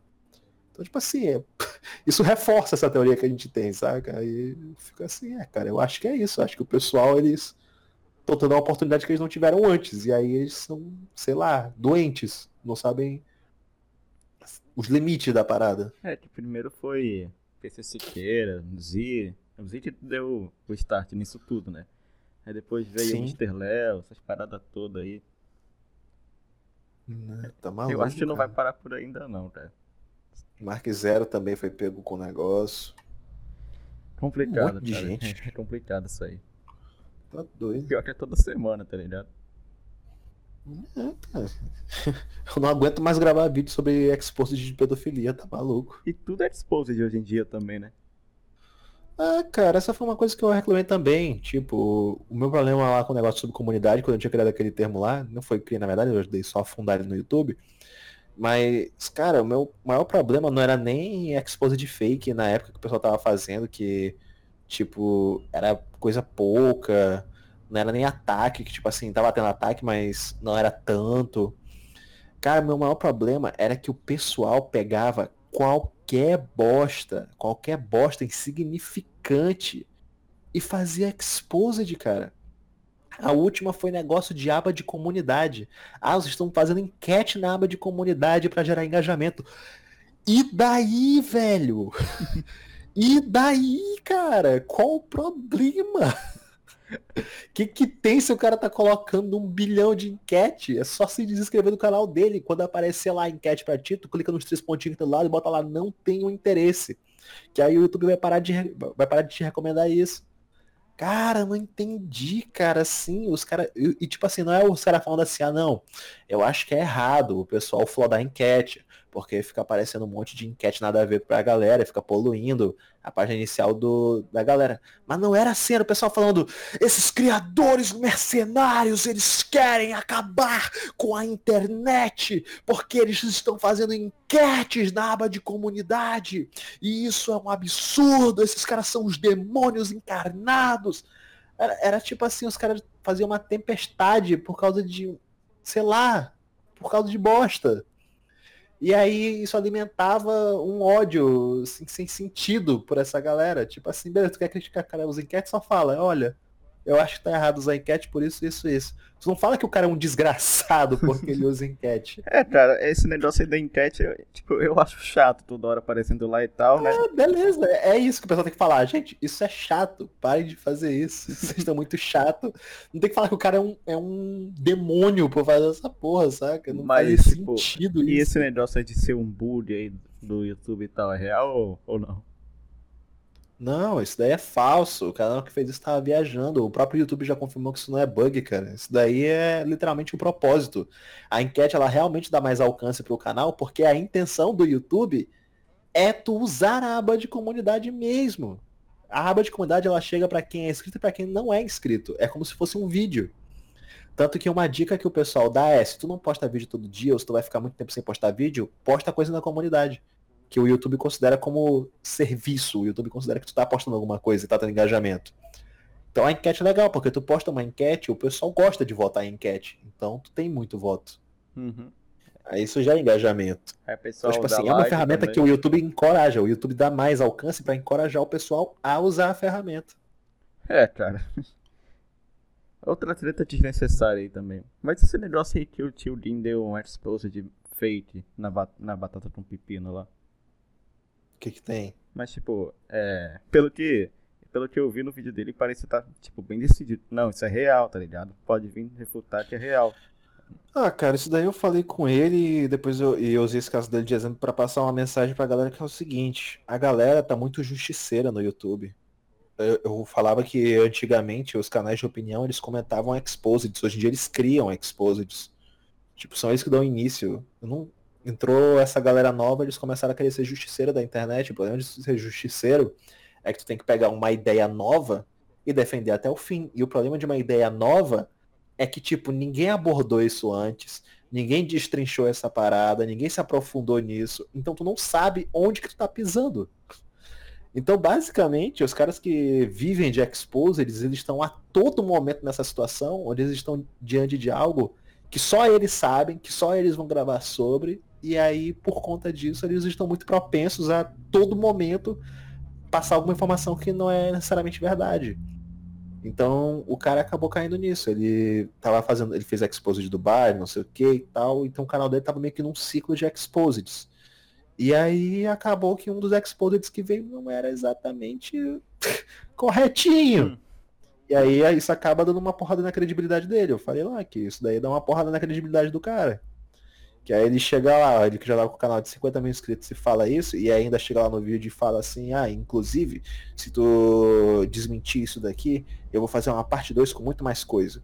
Então, tipo assim, é- isso reforça essa teoria que a gente tem, saca? Aí fica assim, é, cara, eu acho que é isso, eu acho que o pessoal, eles estão tendo uma oportunidade que eles não tiveram antes, e aí eles são, sei lá, doentes, não sabem os limites da parada. É, que primeiro foi PC Siqueira, Z. O Z que deu o start nisso tudo, né? Aí depois veio Sim. o Mr. Léo, essas paradas todas aí. Né, Tá maluco, Eu acho que não vai parar por ainda não, cara. Mark Zero também foi pego com o negócio. Complicado, Um monte de cara. gente. É complicado isso aí. Tá doido. Pior que é toda semana, tá ligado? É, cara. Eu não aguento mais gravar vídeo sobre exposto de pedofilia, tá maluco. E tudo é exposed hoje em dia também, né? Ah, cara, essa foi uma coisa que eu reclamei também. Tipo, o meu problema lá com o negócio sobre comunidade, quando eu tinha criado aquele termo lá, não foi criar, na verdade, eu ajudei só a fundar ele no YouTube. Mas, cara, o meu maior problema não era nem expose de fake na época que o pessoal tava fazendo, que, tipo, era coisa pouca, não era nem ataque, que, tipo assim, tava tendo ataque, mas não era tanto. Cara, meu maior problema era que o pessoal pegava qualquer bosta, qualquer bosta insignificante e fazia exposed, cara. A última foi negócio de aba de comunidade. Ah, vocês estão fazendo enquete na aba de comunidade para gerar engajamento. E daí, velho? E daí, cara? Qual o problema? Que, que tem se o cara tá colocando um bilhão de enquete? É só se desinscrever do canal dele. Quando aparecer lá enquete pra ti, tu clica nos três pontinhos do lado e bota lá não tenho interesse. Que aí o YouTube vai parar de, vai parar de te recomendar isso. Cara, não entendi, cara, assim, os caras. E, e, tipo assim, não é os caras falando assim, ah não, eu acho que é errado o pessoal flodar enquete, porque fica aparecendo um monte de enquete nada a ver pra galera, fica poluindo a página inicial do, da galera. Mas não era assim, era o pessoal falando, esses criadores mercenários, eles querem acabar com a internet, porque eles estão fazendo enquetes na aba de comunidade, e isso é um absurdo, esses caras são os demônios encarnados. Era, era tipo assim, os caras faziam uma tempestade por causa de, sei lá, por causa de bosta. E aí isso alimentava um ódio assim, sem sentido por essa galera. Tipo assim, beleza, tu quer criticar cara, os enquetes, só fala, olha, eu acho que tá errado usar enquete por isso, isso, isso. Tu não fala que o cara é um desgraçado porque ele usa enquete. É, cara, esse negócio aí da enquete, eu, tipo, eu acho chato toda hora aparecendo lá e tal, né? Ah, beleza, é isso que o pessoal tem que falar. Gente, isso é chato, parem de fazer isso. Vocês estão muito chato. Não tem que falar que o cara é um, é um demônio por fazer essa porra, saca? Não Mas, faz tipo, sentido E isso. esse negócio aí de ser um bully aí do YouTube e tal, é real ou, ou não? Não, isso daí é falso. O canal que fez isso estava viajando. O próprio YouTube já confirmou que isso não é bug, cara. Isso daí é literalmente o propósito. A enquete ela realmente dá mais alcance pro canal porque a intenção do YouTube é tu usar a aba de comunidade mesmo. A aba de comunidade ela chega para quem é inscrito e para quem não é inscrito. É como se fosse um vídeo. Tanto que uma dica que o pessoal dá é, se tu não posta vídeo todo dia, ou se tu vai ficar muito tempo sem postar vídeo, posta coisa na comunidade que o YouTube considera como serviço. O YouTube considera que tu tá postando alguma coisa e tá tendo engajamento. Então a enquete é legal, porque tu posta uma enquete, o pessoal gosta de votar em enquete. Então tu tem muito voto. Uhum. Aí isso já é engajamento. Aí o Então, pessoal tipo assim, é uma ferramenta também. que o YouTube encoraja. O YouTube dá mais alcance para encorajar o pessoal a usar a ferramenta. É, cara. Outra treta desnecessária aí também. Mas esse negócio aí que o tio Dean deu um expose de fake na, ba- na batata com pepino lá. O que que tem? Mas, tipo, é. Pelo que. Pelo que eu vi no vídeo dele, parece estar, tipo, bem decidido. Não, isso é real, tá ligado? Pode vir refutar que é real. Ah, cara, isso daí eu falei com ele e depois eu, e eu usei esse caso dele de exemplo pra passar uma mensagem pra galera que é o seguinte, a galera tá muito justiceira no YouTube. Eu, eu falava que antigamente os canais de opinião eles comentavam exposeds, hoje em dia eles criam exposeds. Tipo, são eles que dão início. Eu não, entrou essa galera nova, eles começaram a querer ser justiceiro da internet. O problema de ser justiceiro é que tu tem que pegar uma ideia nova e defender até o fim. E o problema de uma ideia nova é que, tipo, ninguém abordou isso antes, ninguém destrinchou essa parada, ninguém se aprofundou nisso, então tu não sabe onde que tu tá pisando. Então, basicamente, os caras que vivem de expose, eles, eles estão a todo momento nessa situação, onde eles estão diante de algo que só eles sabem, que só eles vão gravar sobre, e aí, por conta disso, eles estão muito propensos a todo momento passar alguma informação que não é necessariamente verdade. Então o cara acabou caindo nisso. Ele tava fazendo, ele fez expose de Dubai, não sei o que e tal. Então o canal dele tava meio que num ciclo de exposeds. E aí acabou que um dos exposeds que veio não era exatamente corretinho. E aí isso acaba dando uma porrada na credibilidade dele. Eu falei lá que isso daí dá uma porrada na credibilidade do cara. Que aí ele chega lá, ele que já tá com o canal de 50 mil inscritos e fala isso, e ainda chega lá no vídeo e fala assim, ah, inclusive, se tu desmentir isso daqui, eu vou fazer uma parte 2 com muito mais coisa.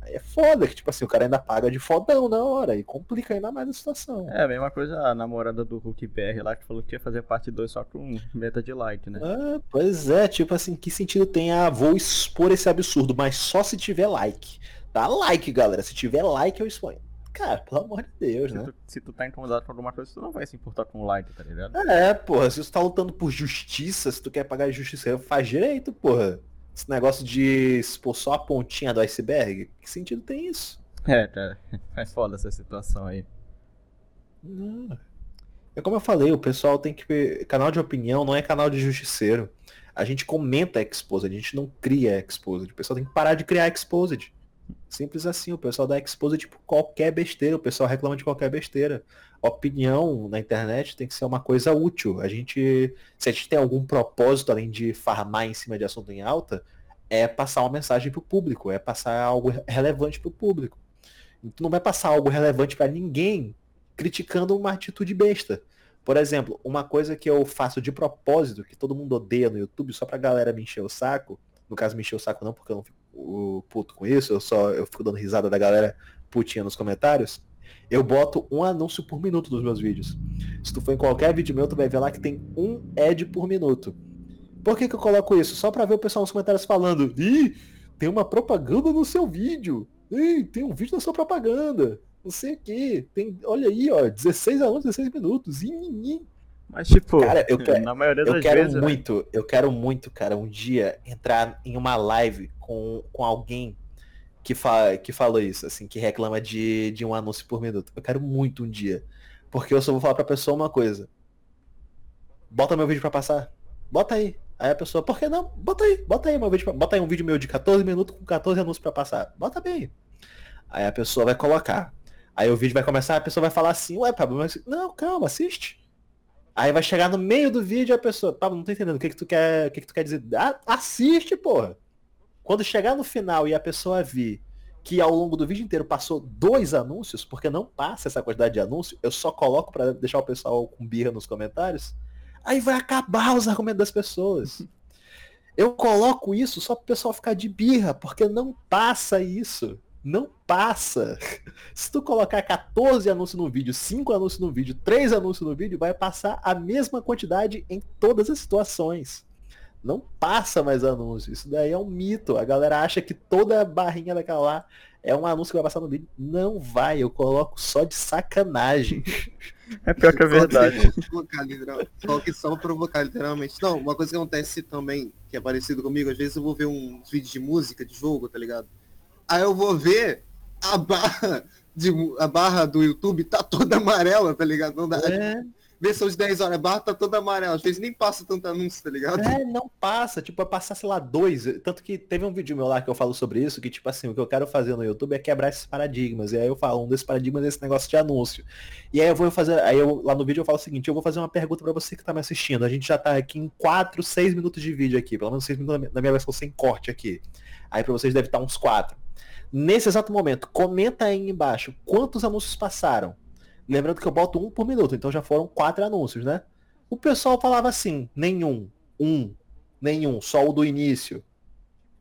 Aí é foda, que tipo assim, o cara ainda paga de fodão na hora, e complica ainda mais a situação. É a mesma coisa a namorada do Hulk BR lá que falou que ia fazer parte 2 só com meta de like, né? Ah, pois é, tipo assim, que sentido tem a vou expor esse absurdo, mas só se tiver like. Dá like, galera. Se tiver like, eu exponho. Cara, pelo amor de Deus, Se né? tu, se tu tá incomodado com alguma coisa, tu não vai se importar com like, tá ligado? É, porra, se tu tá lutando por justiça, se tu quer pagar justiça, faz direito, porra. Esse negócio de expor só a pontinha do iceberg, que sentido tem isso? É, cara. É foda essa situação aí. Não. É como eu falei, o pessoal tem que. Canal de opinião não é canal de justiceiro. A gente comenta Exposed, a gente não cria Exposed. O pessoal tem que parar de criar Exposed. Simples assim, o pessoal dá Exposed tipo qualquer besteira, o pessoal reclama de qualquer besteira. Opinião na internet tem que ser uma coisa útil. A gente. Se a gente tem algum propósito além de farmar em cima de assunto em alta, é passar uma mensagem pro público, é passar algo relevante pro público. Tu não vai passar algo relevante para ninguém criticando uma atitude besta. Por exemplo, uma coisa que eu faço de propósito, que todo mundo odeia no YouTube, só pra galera me encher o saco, no caso me encher o saco não, porque eu não fico uh, puto com isso, eu só eu fico dando risada da galera putinha nos comentários, eu boto um anúncio por minuto dos meus vídeos. Se tu for em qualquer vídeo meu, tu vai ver lá que tem um ad por minuto. Por que, que eu coloco isso? Só pra ver o pessoal nos comentários falando, ih, tem uma propaganda no seu vídeo. Ih, tem um vídeo na sua propaganda não sei o que. Tem, olha aí, ó, 16 alunos, 16 minutos. Ih, ih, ih. Mas, tipo, Cara, eu quero- na maioria Eu das quero vezes. né? muito, eu quero muito, cara, um dia entrar em uma live com, com alguém que, fa que falou isso, assim, que reclama de, de um anúncio por minuto. Eu quero muito um dia. Porque eu só vou falar pra pessoa uma coisa. Bota meu vídeo pra passar. Bota aí. Aí a pessoa, por que não? Bota aí, bota aí meu vídeo pra... Bota aí um vídeo meu de 14 minutos com 14 anúncios pra passar. Bota bem. Aí a pessoa vai colocar. Aí o vídeo vai começar, a pessoa vai falar assim, ué, Pablo, mas... Não, calma, assiste. Aí vai chegar no meio do vídeo a pessoa, Pablo, não tô entendendo, o que que tu quer, o que que tu quer dizer? Ah, assiste, porra. Quando chegar no final e a pessoa vir que ao longo do vídeo inteiro passou dois anúncios, porque não passa essa quantidade de anúncio, eu só coloco pra deixar o pessoal com birra nos comentários, aí vai acabar os argumentos das pessoas. Eu coloco isso só pro pessoal ficar de birra, porque não passa isso. Não passa. Se tu colocar 14 anúncios no vídeo, 5 anúncios no vídeo, 3 anúncios no vídeo, vai passar a mesma quantidade em todas as situações. Não passa mais anúncio. Isso daí é um mito. A galera acha que toda barrinha daquela lá é um anúncio que vai passar no vídeo. Não vai, eu coloco só de sacanagem. É pior que é verdade. Só que só pra provocar, literalmente. Não, uma coisa que acontece também, que é parecido comigo, às vezes eu vou ver uns vídeos de música, de jogo, tá ligado? Aí eu vou ver a barra, de, a barra do YouTube tá toda amarela, tá ligado? Não dá. É, Vê são de 10 horas, a barra tá toda amarela. Às vezes nem passa tanto anúncio, tá ligado? É, não passa. Tipo, passar, sei lá, dois. Tanto que teve um vídeo meu lá que eu falo sobre isso, que, tipo assim, o que eu quero fazer no YouTube é quebrar esses paradigmas. E aí eu falo, um desses paradigmas é esse negócio de anúncio. E aí eu vou fazer. Aí eu, lá no vídeo eu falo o seguinte, eu vou fazer uma pergunta pra você que tá me assistindo. A gente já tá aqui em 4, 6 minutos de vídeo aqui. Pelo menos 6 minutos na minha versão sem corte aqui. Aí pra vocês deve estar uns 4. Nesse exato momento, comenta aí embaixo quantos anúncios passaram. Lembrando que eu boto um por minuto, então já foram quatro anúncios, né? O pessoal falava assim, nenhum, um, nenhum, só o do início.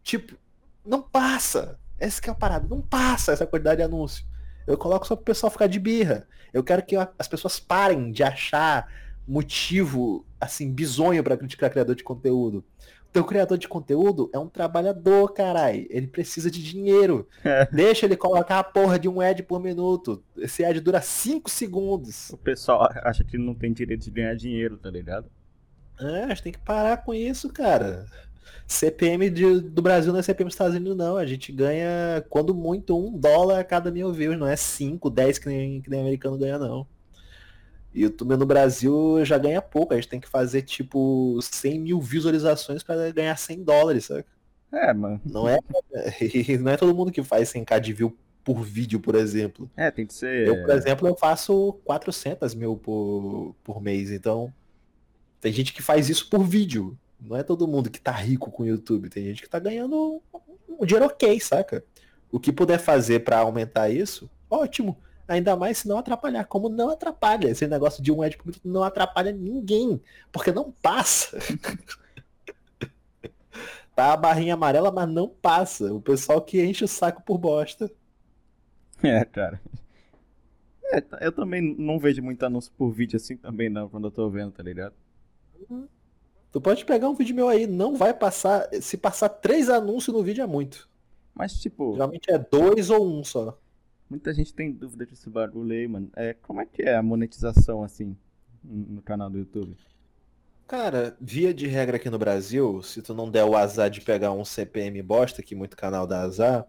Tipo, não passa. Essa que é a parada, não passa essa quantidade de anúncio. Eu coloco só pro pessoal ficar de birra. Eu quero que as pessoas parem de achar motivo, assim, bizonho pra criticar criador de conteúdo. O teu criador de conteúdo é um trabalhador, carai. Ele precisa de dinheiro. Deixa ele colocar a porra de um ad por minuto. Esse ad dura 5 segundos. O pessoal acha que não tem direito de ganhar dinheiro, tá ligado? É, a gente tem que parar com isso, cara. CPM de- do Brasil não é CPM dos Estados Unidos, não. A gente ganha, quando muito, um dólar a cada mil views. Não é 5, 10 que nem, que nem americano ganha, não. YouTube no Brasil já ganha pouco. A gente tem que fazer, tipo, 100 mil visualizações para ganhar 100 dólares, sabe? É, mano. Não é, não é todo mundo que faz 100k de view por vídeo, por exemplo. É, tem que ser. Eu, por exemplo, eu faço 400 mil por, por mês, então tem gente que faz isso por vídeo. Não é todo mundo que tá rico com o YouTube, tem gente que tá ganhando um dinheiro ok, saca? O que puder fazer pra aumentar isso, ótimo. Ainda mais se não atrapalhar. Como não atrapalha. Esse negócio de um por minuto não atrapalha ninguém. Porque não passa. tá a barrinha amarela, mas não passa. O pessoal que enche o saco por bosta. É, cara. É, eu também não vejo muito anúncio por vídeo assim também não, quando eu tô vendo, tá ligado? Tu pode pegar um vídeo meu aí, não vai passar. Se passar três anúncios no vídeo é muito. Mas tipo. Geralmente é dois ou um só. Muita gente tem dúvida desse barulho aí, mano. É, como é que é a monetização assim no canal do YouTube? Cara, via de regra aqui no Brasil, se tu não der o azar de pegar um CPM bosta, que muito canal dá azar,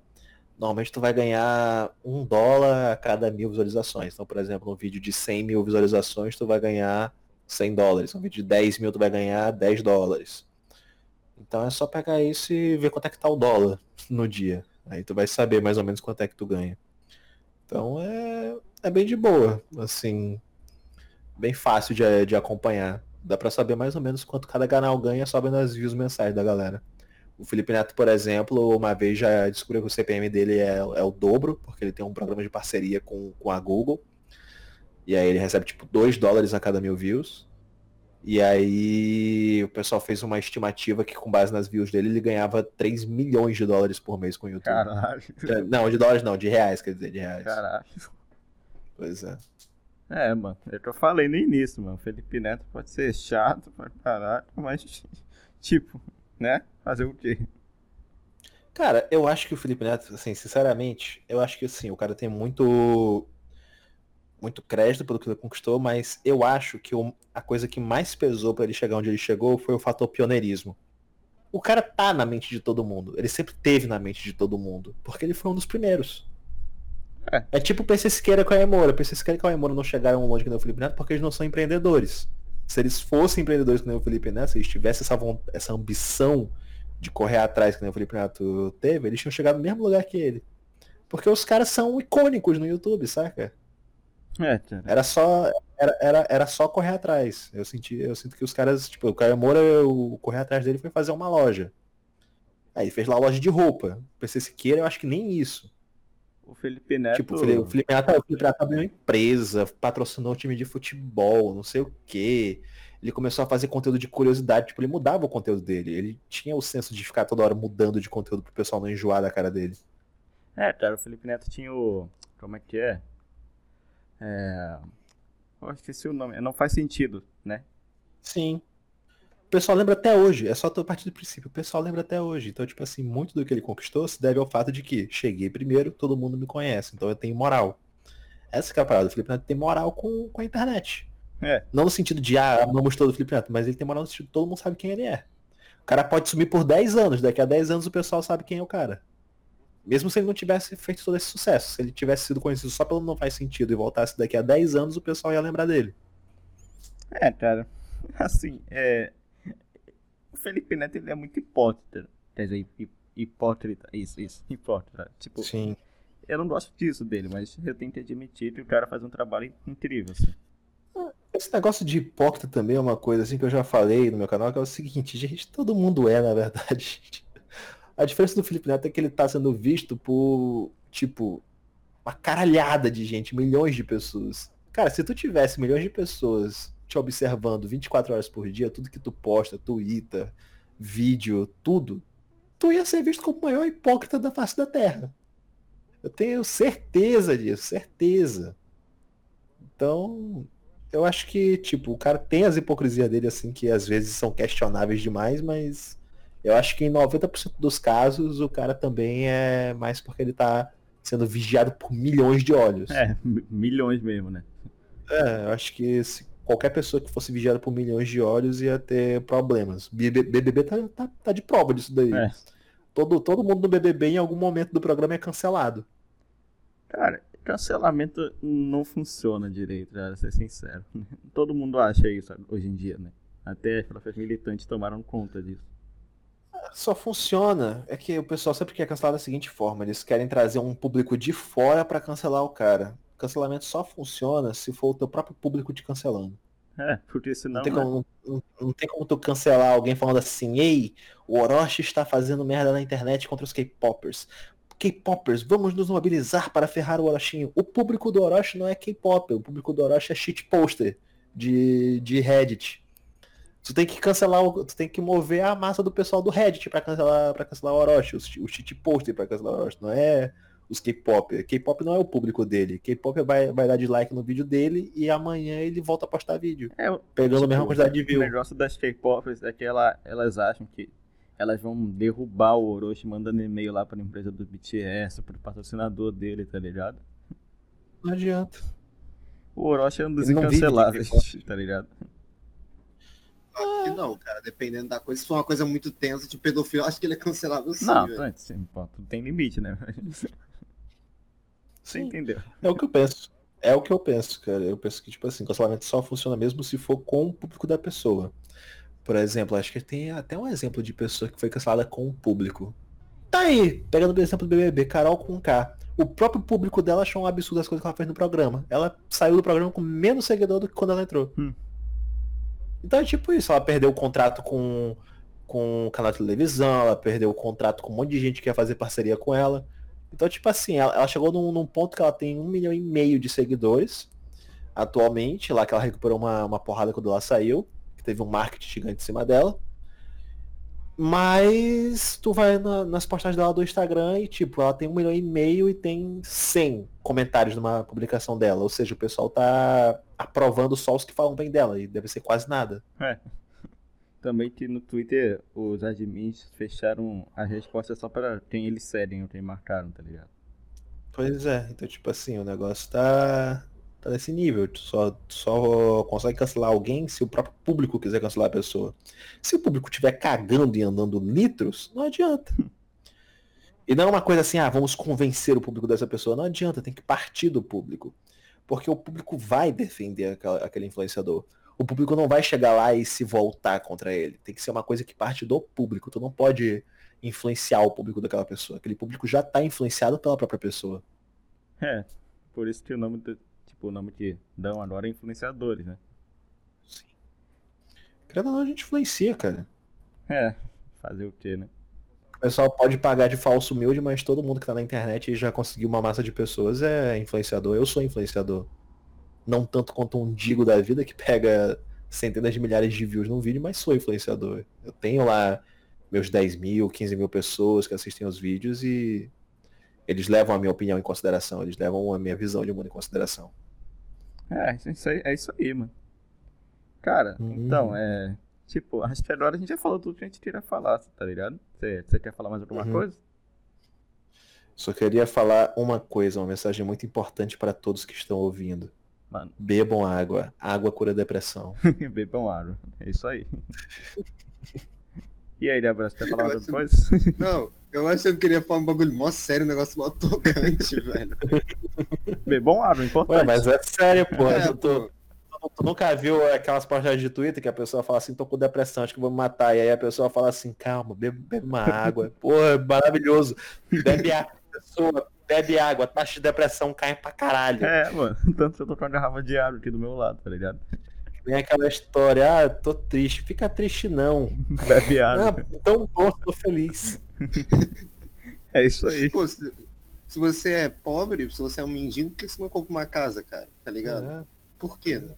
normalmente tu vai ganhar um dólar a cada mil visualizações. Então, por exemplo, um vídeo de 100 mil visualizações, tu vai ganhar 100 dólares. Um vídeo de 10 mil, tu vai ganhar 10 dólares. Então é só pegar isso e ver quanto é que tá o dólar no dia. Aí tu vai saber mais ou menos quanto é que tu ganha. Então é, é bem de boa, assim, bem fácil de, de acompanhar dá para saber mais ou menos quanto cada canal ganha só vendo as views mensais da galera. O Felipe Neto, por exemplo, uma vez já descobriu que o CPM dele é, é o dobro, porque ele tem um programa de parceria com, com a Google. E aí ele recebe tipo 2 dólares a cada mil views. E aí o pessoal fez uma estimativa que com base nas views dele ele ganhava 3 milhões de dólares por mês com o YouTube. Caralho. Não, de dólares não, de reais, quer dizer, de reais. Caralho. Pois é. É, mano, é o que eu falei no início, mano. Felipe Neto pode ser chato pra caralho, mas, tipo, né? Fazer o quê? Cara, eu acho que o Felipe Neto, assim, sinceramente, eu acho que assim, o cara tem muito muito crédito pelo que ele conquistou, mas eu acho que o, a coisa que mais pesou para ele chegar onde ele chegou foi o fator pioneirismo. O cara tá na mente de todo mundo, ele sempre teve na mente de todo mundo, porque ele foi um dos primeiros. É. é tipo o PC Siqueira com a Emora. O PC Siqueira e a Emora não chegaram longe que nem o Felipe Neto porque eles não são empreendedores. Se eles fossem empreendedores que nem o Felipe Neto, se eles tivessem essa, essa ambição de correr atrás que nem o Felipe Neto teve, eles tinham chegado no mesmo lugar que ele. Porque os caras são icônicos no YouTube, saca? É, era só era, era, era só correr atrás. Eu senti, eu sinto que os caras, tipo, o Caio Moura, o correr atrás dele foi fazer uma loja. Aí fez lá a loja de roupa. O PC Siqueira, eu acho que nem isso. O Felipe Neto. Tipo, o Felipe Neto, o Felipe Neto abriu uma empresa, patrocinou um time de futebol, não sei o quê. Ele começou a fazer conteúdo de curiosidade, tipo, ele mudava o conteúdo dele. Ele tinha o senso de ficar toda hora mudando de conteúdo pro pessoal não enjoar da cara dele. É, cara, o Felipe Neto tinha o. Como é que é? É. Eu esqueci o nome. Não faz sentido, né? Sim pessoal lembra até hoje. É só a partir do princípio. O pessoal lembra até hoje. Então, tipo assim, muito do que ele conquistou se deve ao fato de que cheguei primeiro, todo mundo me conhece. Então eu tenho moral. Essa que é a parada. O Felipe Neto tem moral com, com a internet. É. Não no sentido de, ah, amamos todo o Felipe Neto, mas ele tem moral no sentido de todo mundo sabe quem ele é. O cara pode sumir por 10 anos, daqui a 10 anos o pessoal sabe quem é o cara. Mesmo se ele não tivesse feito todo esse sucesso. Se ele tivesse sido conhecido só pelo não faz sentido e voltasse daqui a 10 anos, o pessoal ia lembrar dele. É, cara. Assim, é, Felipe Neto ele é muito hipócrita. Quer dizer, hipócrita. Isso, isso, hipócrita. Tipo, Sim. eu não gosto disso dele, mas eu tenho que admitir que o cara faz um trabalho incrível, assim. Esse negócio de hipócrita também é uma coisa assim que eu já falei no meu canal, que é o seguinte, gente, todo mundo é, na verdade. A diferença do Felipe Neto é que ele tá sendo visto por, tipo, uma caralhada de gente, milhões de pessoas. Cara, se tu tivesse milhões de pessoas te observando 24 horas por dia, tudo que tu posta, Twitter, vídeo, tudo, tu ia ser visto como o maior hipócrita da face da Terra. Eu tenho certeza disso, certeza. Então, eu acho que, tipo, o cara tem as hipocrisias dele, assim, que às vezes são questionáveis demais, mas eu acho que em 90% dos casos o cara também é mais porque ele tá sendo vigiado por milhões de olhos. É, milhões mesmo, né? É, eu acho que se qualquer pessoa que fosse vigiada por milhões de olhos ia ter problemas. BBB tá, tá, tá de prova disso daí. É. Todo, todo mundo no BBB em algum momento do programa é cancelado. Cara, cancelamento não funciona direito, pra ser sincero. Todo mundo acha isso hoje em dia, né? Até as próprias militantes tomaram conta disso. Só funciona. É que o pessoal sempre quer cancelar da seguinte forma: eles querem trazer um público de fora para cancelar o cara cancelamento só funciona se for o teu próprio público te cancelando. É, porque senão. Não tem, né? como, não, não tem como tu cancelar alguém falando assim, ei, o Orochi está fazendo merda na internet contra os K-Popers. K-popers, vamos nos mobilizar para ferrar o Orochinho. O público do Orochi não é K-pop, o público do Orochi é shit poster de, de Reddit. Tu tem que cancelar, o, tu tem que mover a massa do pessoal do Reddit para cancelar, para cancelar o Orochi, o, o shit poster para cancelar o Orochi, não é os K-pop. K-pop não é o público dele. K-pop vai, vai dar dislike no vídeo dele e amanhã ele volta a postar vídeo. É, pegando a mesma quantidade de O view. negócio das K-popers é que ela, elas acham que elas vão derrubar o Orochi mandando e-mail lá pra empresa do BTS, pro patrocinador dele, tá ligado? Não adianta. O Orochi é um dos incanceláveis, K-pop. tá ligado? Acho que não, cara. Dependendo da coisa. Se for uma coisa muito tensa de pedofilia, acho que ele é cancelável sim, Não, velho. tá, sim, pô, tudo tem limite, né? Você Sim. entendeu? É o que eu penso. É o que eu penso, cara. Eu penso que, tipo assim, cancelamento só funciona mesmo se for com o público da pessoa. Por exemplo, acho que tem até um exemplo de pessoa que foi cancelada com o público. Tá aí, pegando o exemplo do BBB, Carol com K. O próprio público dela achou um absurdo as coisas que ela fez no programa. Ela saiu do programa com menos seguidor do que quando ela entrou. Hum. Então é tipo isso, ela perdeu o contrato com, com o canal de televisão, ela perdeu o contrato com um monte de gente que ia fazer parceria com ela. Então, tipo assim, ela, ela chegou num, num ponto que ela tem um milhão e meio de seguidores atualmente, lá que ela recuperou uma, uma porrada quando ela saiu, que teve um marketing gigante em cima dela. Mas tu vai na- nas postagens dela do Instagram e, tipo, ela tem um milhão e meio e tem 100 comentários numa publicação dela. Ou seja, o pessoal tá aprovando só os que falam bem dela, e deve ser quase nada. É. Também que no Twitter os admins fecharam a resposta só pra quem eles seguem ou quem marcaram, tá ligado? Pois é, então tipo assim, o negócio tá, tá nesse nível. Tu só, tu só consegue cancelar alguém se o próprio público quiser cancelar a pessoa. Se o público estiver cagando e andando litros, não adianta. E não é uma coisa assim, ah, vamos convencer o público dessa pessoa. Não adianta, tem que partir do público. Porque o público vai defender aquele influenciador. O público não vai chegar lá e se voltar contra ele. Tem que ser uma coisa que parte do público. Tu não pode influenciar o público daquela pessoa. Aquele público já tá influenciado pela própria pessoa. É, por isso que o nome do, tipo, o nome que dão agora é influenciadores, né? Querendo ou não, a gente influencia, cara. É, fazer o quê, né? O pessoal pode pagar de falso humilde, mas todo mundo que tá na internet e já conseguiu uma massa de pessoas é influenciador. Eu sou influenciador. Não tanto quanto um digo da vida que pega centenas de milhares de views num vídeo, mas sou influenciador. Eu tenho lá meus 10 mil, 15 mil pessoas que assistem os vídeos e eles levam a minha opinião em consideração, eles levam a minha visão de mundo em consideração. É, isso aí, é isso aí, mano. Cara, Uhum. então, é. Tipo, acho que agora a gente já falou tudo que a gente queria falar, tá ligado? Você quer falar mais alguma Uhum. coisa? Só queria falar uma coisa, uma mensagem muito importante para todos que estão ouvindo. Mano, Bebam água. Água cura depressão. bebam água. É isso aí. E aí, Débora, você quer falar mais alguma acho- coisa? Não, eu acho que eu queria falar um bagulho mó sério, um negócio mó tocante, velho. Bebam água, importante. Ué, mas é sério, pô. É, eu tô- pô. Tu, nunca viu aquelas postagens de Twitter que a pessoa fala assim, tô com depressão, acho que vou me matar. E aí a pessoa fala assim, calma, bebe, bebe uma água. Pô, é maravilhoso. Bebe água, pessoa, bebe água, taxa de depressão cai pra caralho. É, mano. Tanto que eu tô com uma garrafa de água aqui do meu lado, tá ligado? Vem aquela história, ah, tô triste. Fica triste não. Bebe Ah, água. tão bom, tô feliz. É isso aí. Pô, se, se você é pobre, se você é um mendigo, por que você não compra uma casa, cara? Tá ligado? É, Por quê? né?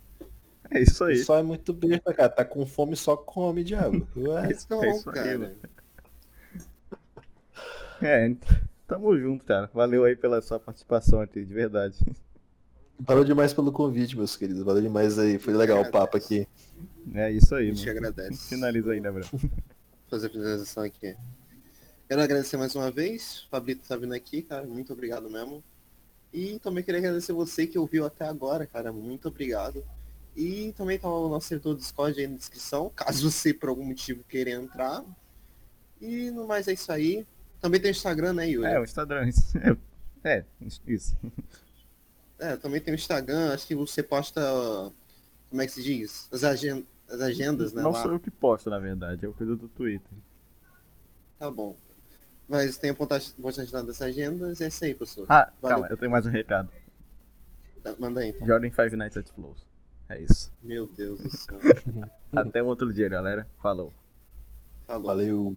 É isso aí. só é muito besta, cara. Tá com fome, só come, diabo. Ué. Então, É isso aí, cara. mano. É, tamo junto, cara. Valeu aí pela sua participação aqui, de verdade. Valeu demais pelo convite, meus queridos. Valeu demais aí. Foi legal o papo aqui. É isso aí, A gente mano. agradece. Finaliza aí, né, Bruno? fazer a finalização aqui. Quero agradecer mais uma vez. Fabrício tá vindo aqui, cara. Muito obrigado mesmo. E também queria agradecer você que ouviu até agora, cara. Muito obrigado. E também tá o nosso servidor do Discord aí na descrição, caso você por algum motivo queira entrar. E no mais é isso aí. Também tem o Instagram, né, Yuri? É, o Instagram. É, é, isso. É, também tem o Instagram. Acho que você posta. Como é que se diz? As, agen as agendas, né? Não lá. sou eu que posto, na verdade. É o coisa do Twitter. Tá bom. Mas tem a postagem das agendas. É isso aí, pessoal. Ah, Valeu. calma, eu tenho mais um recado. Tá, Manda aí, então. Jordan Five Nights at Flows. É isso. Meu Deus do céu. Até outro dia, galera. Falou. Falou. Valeu.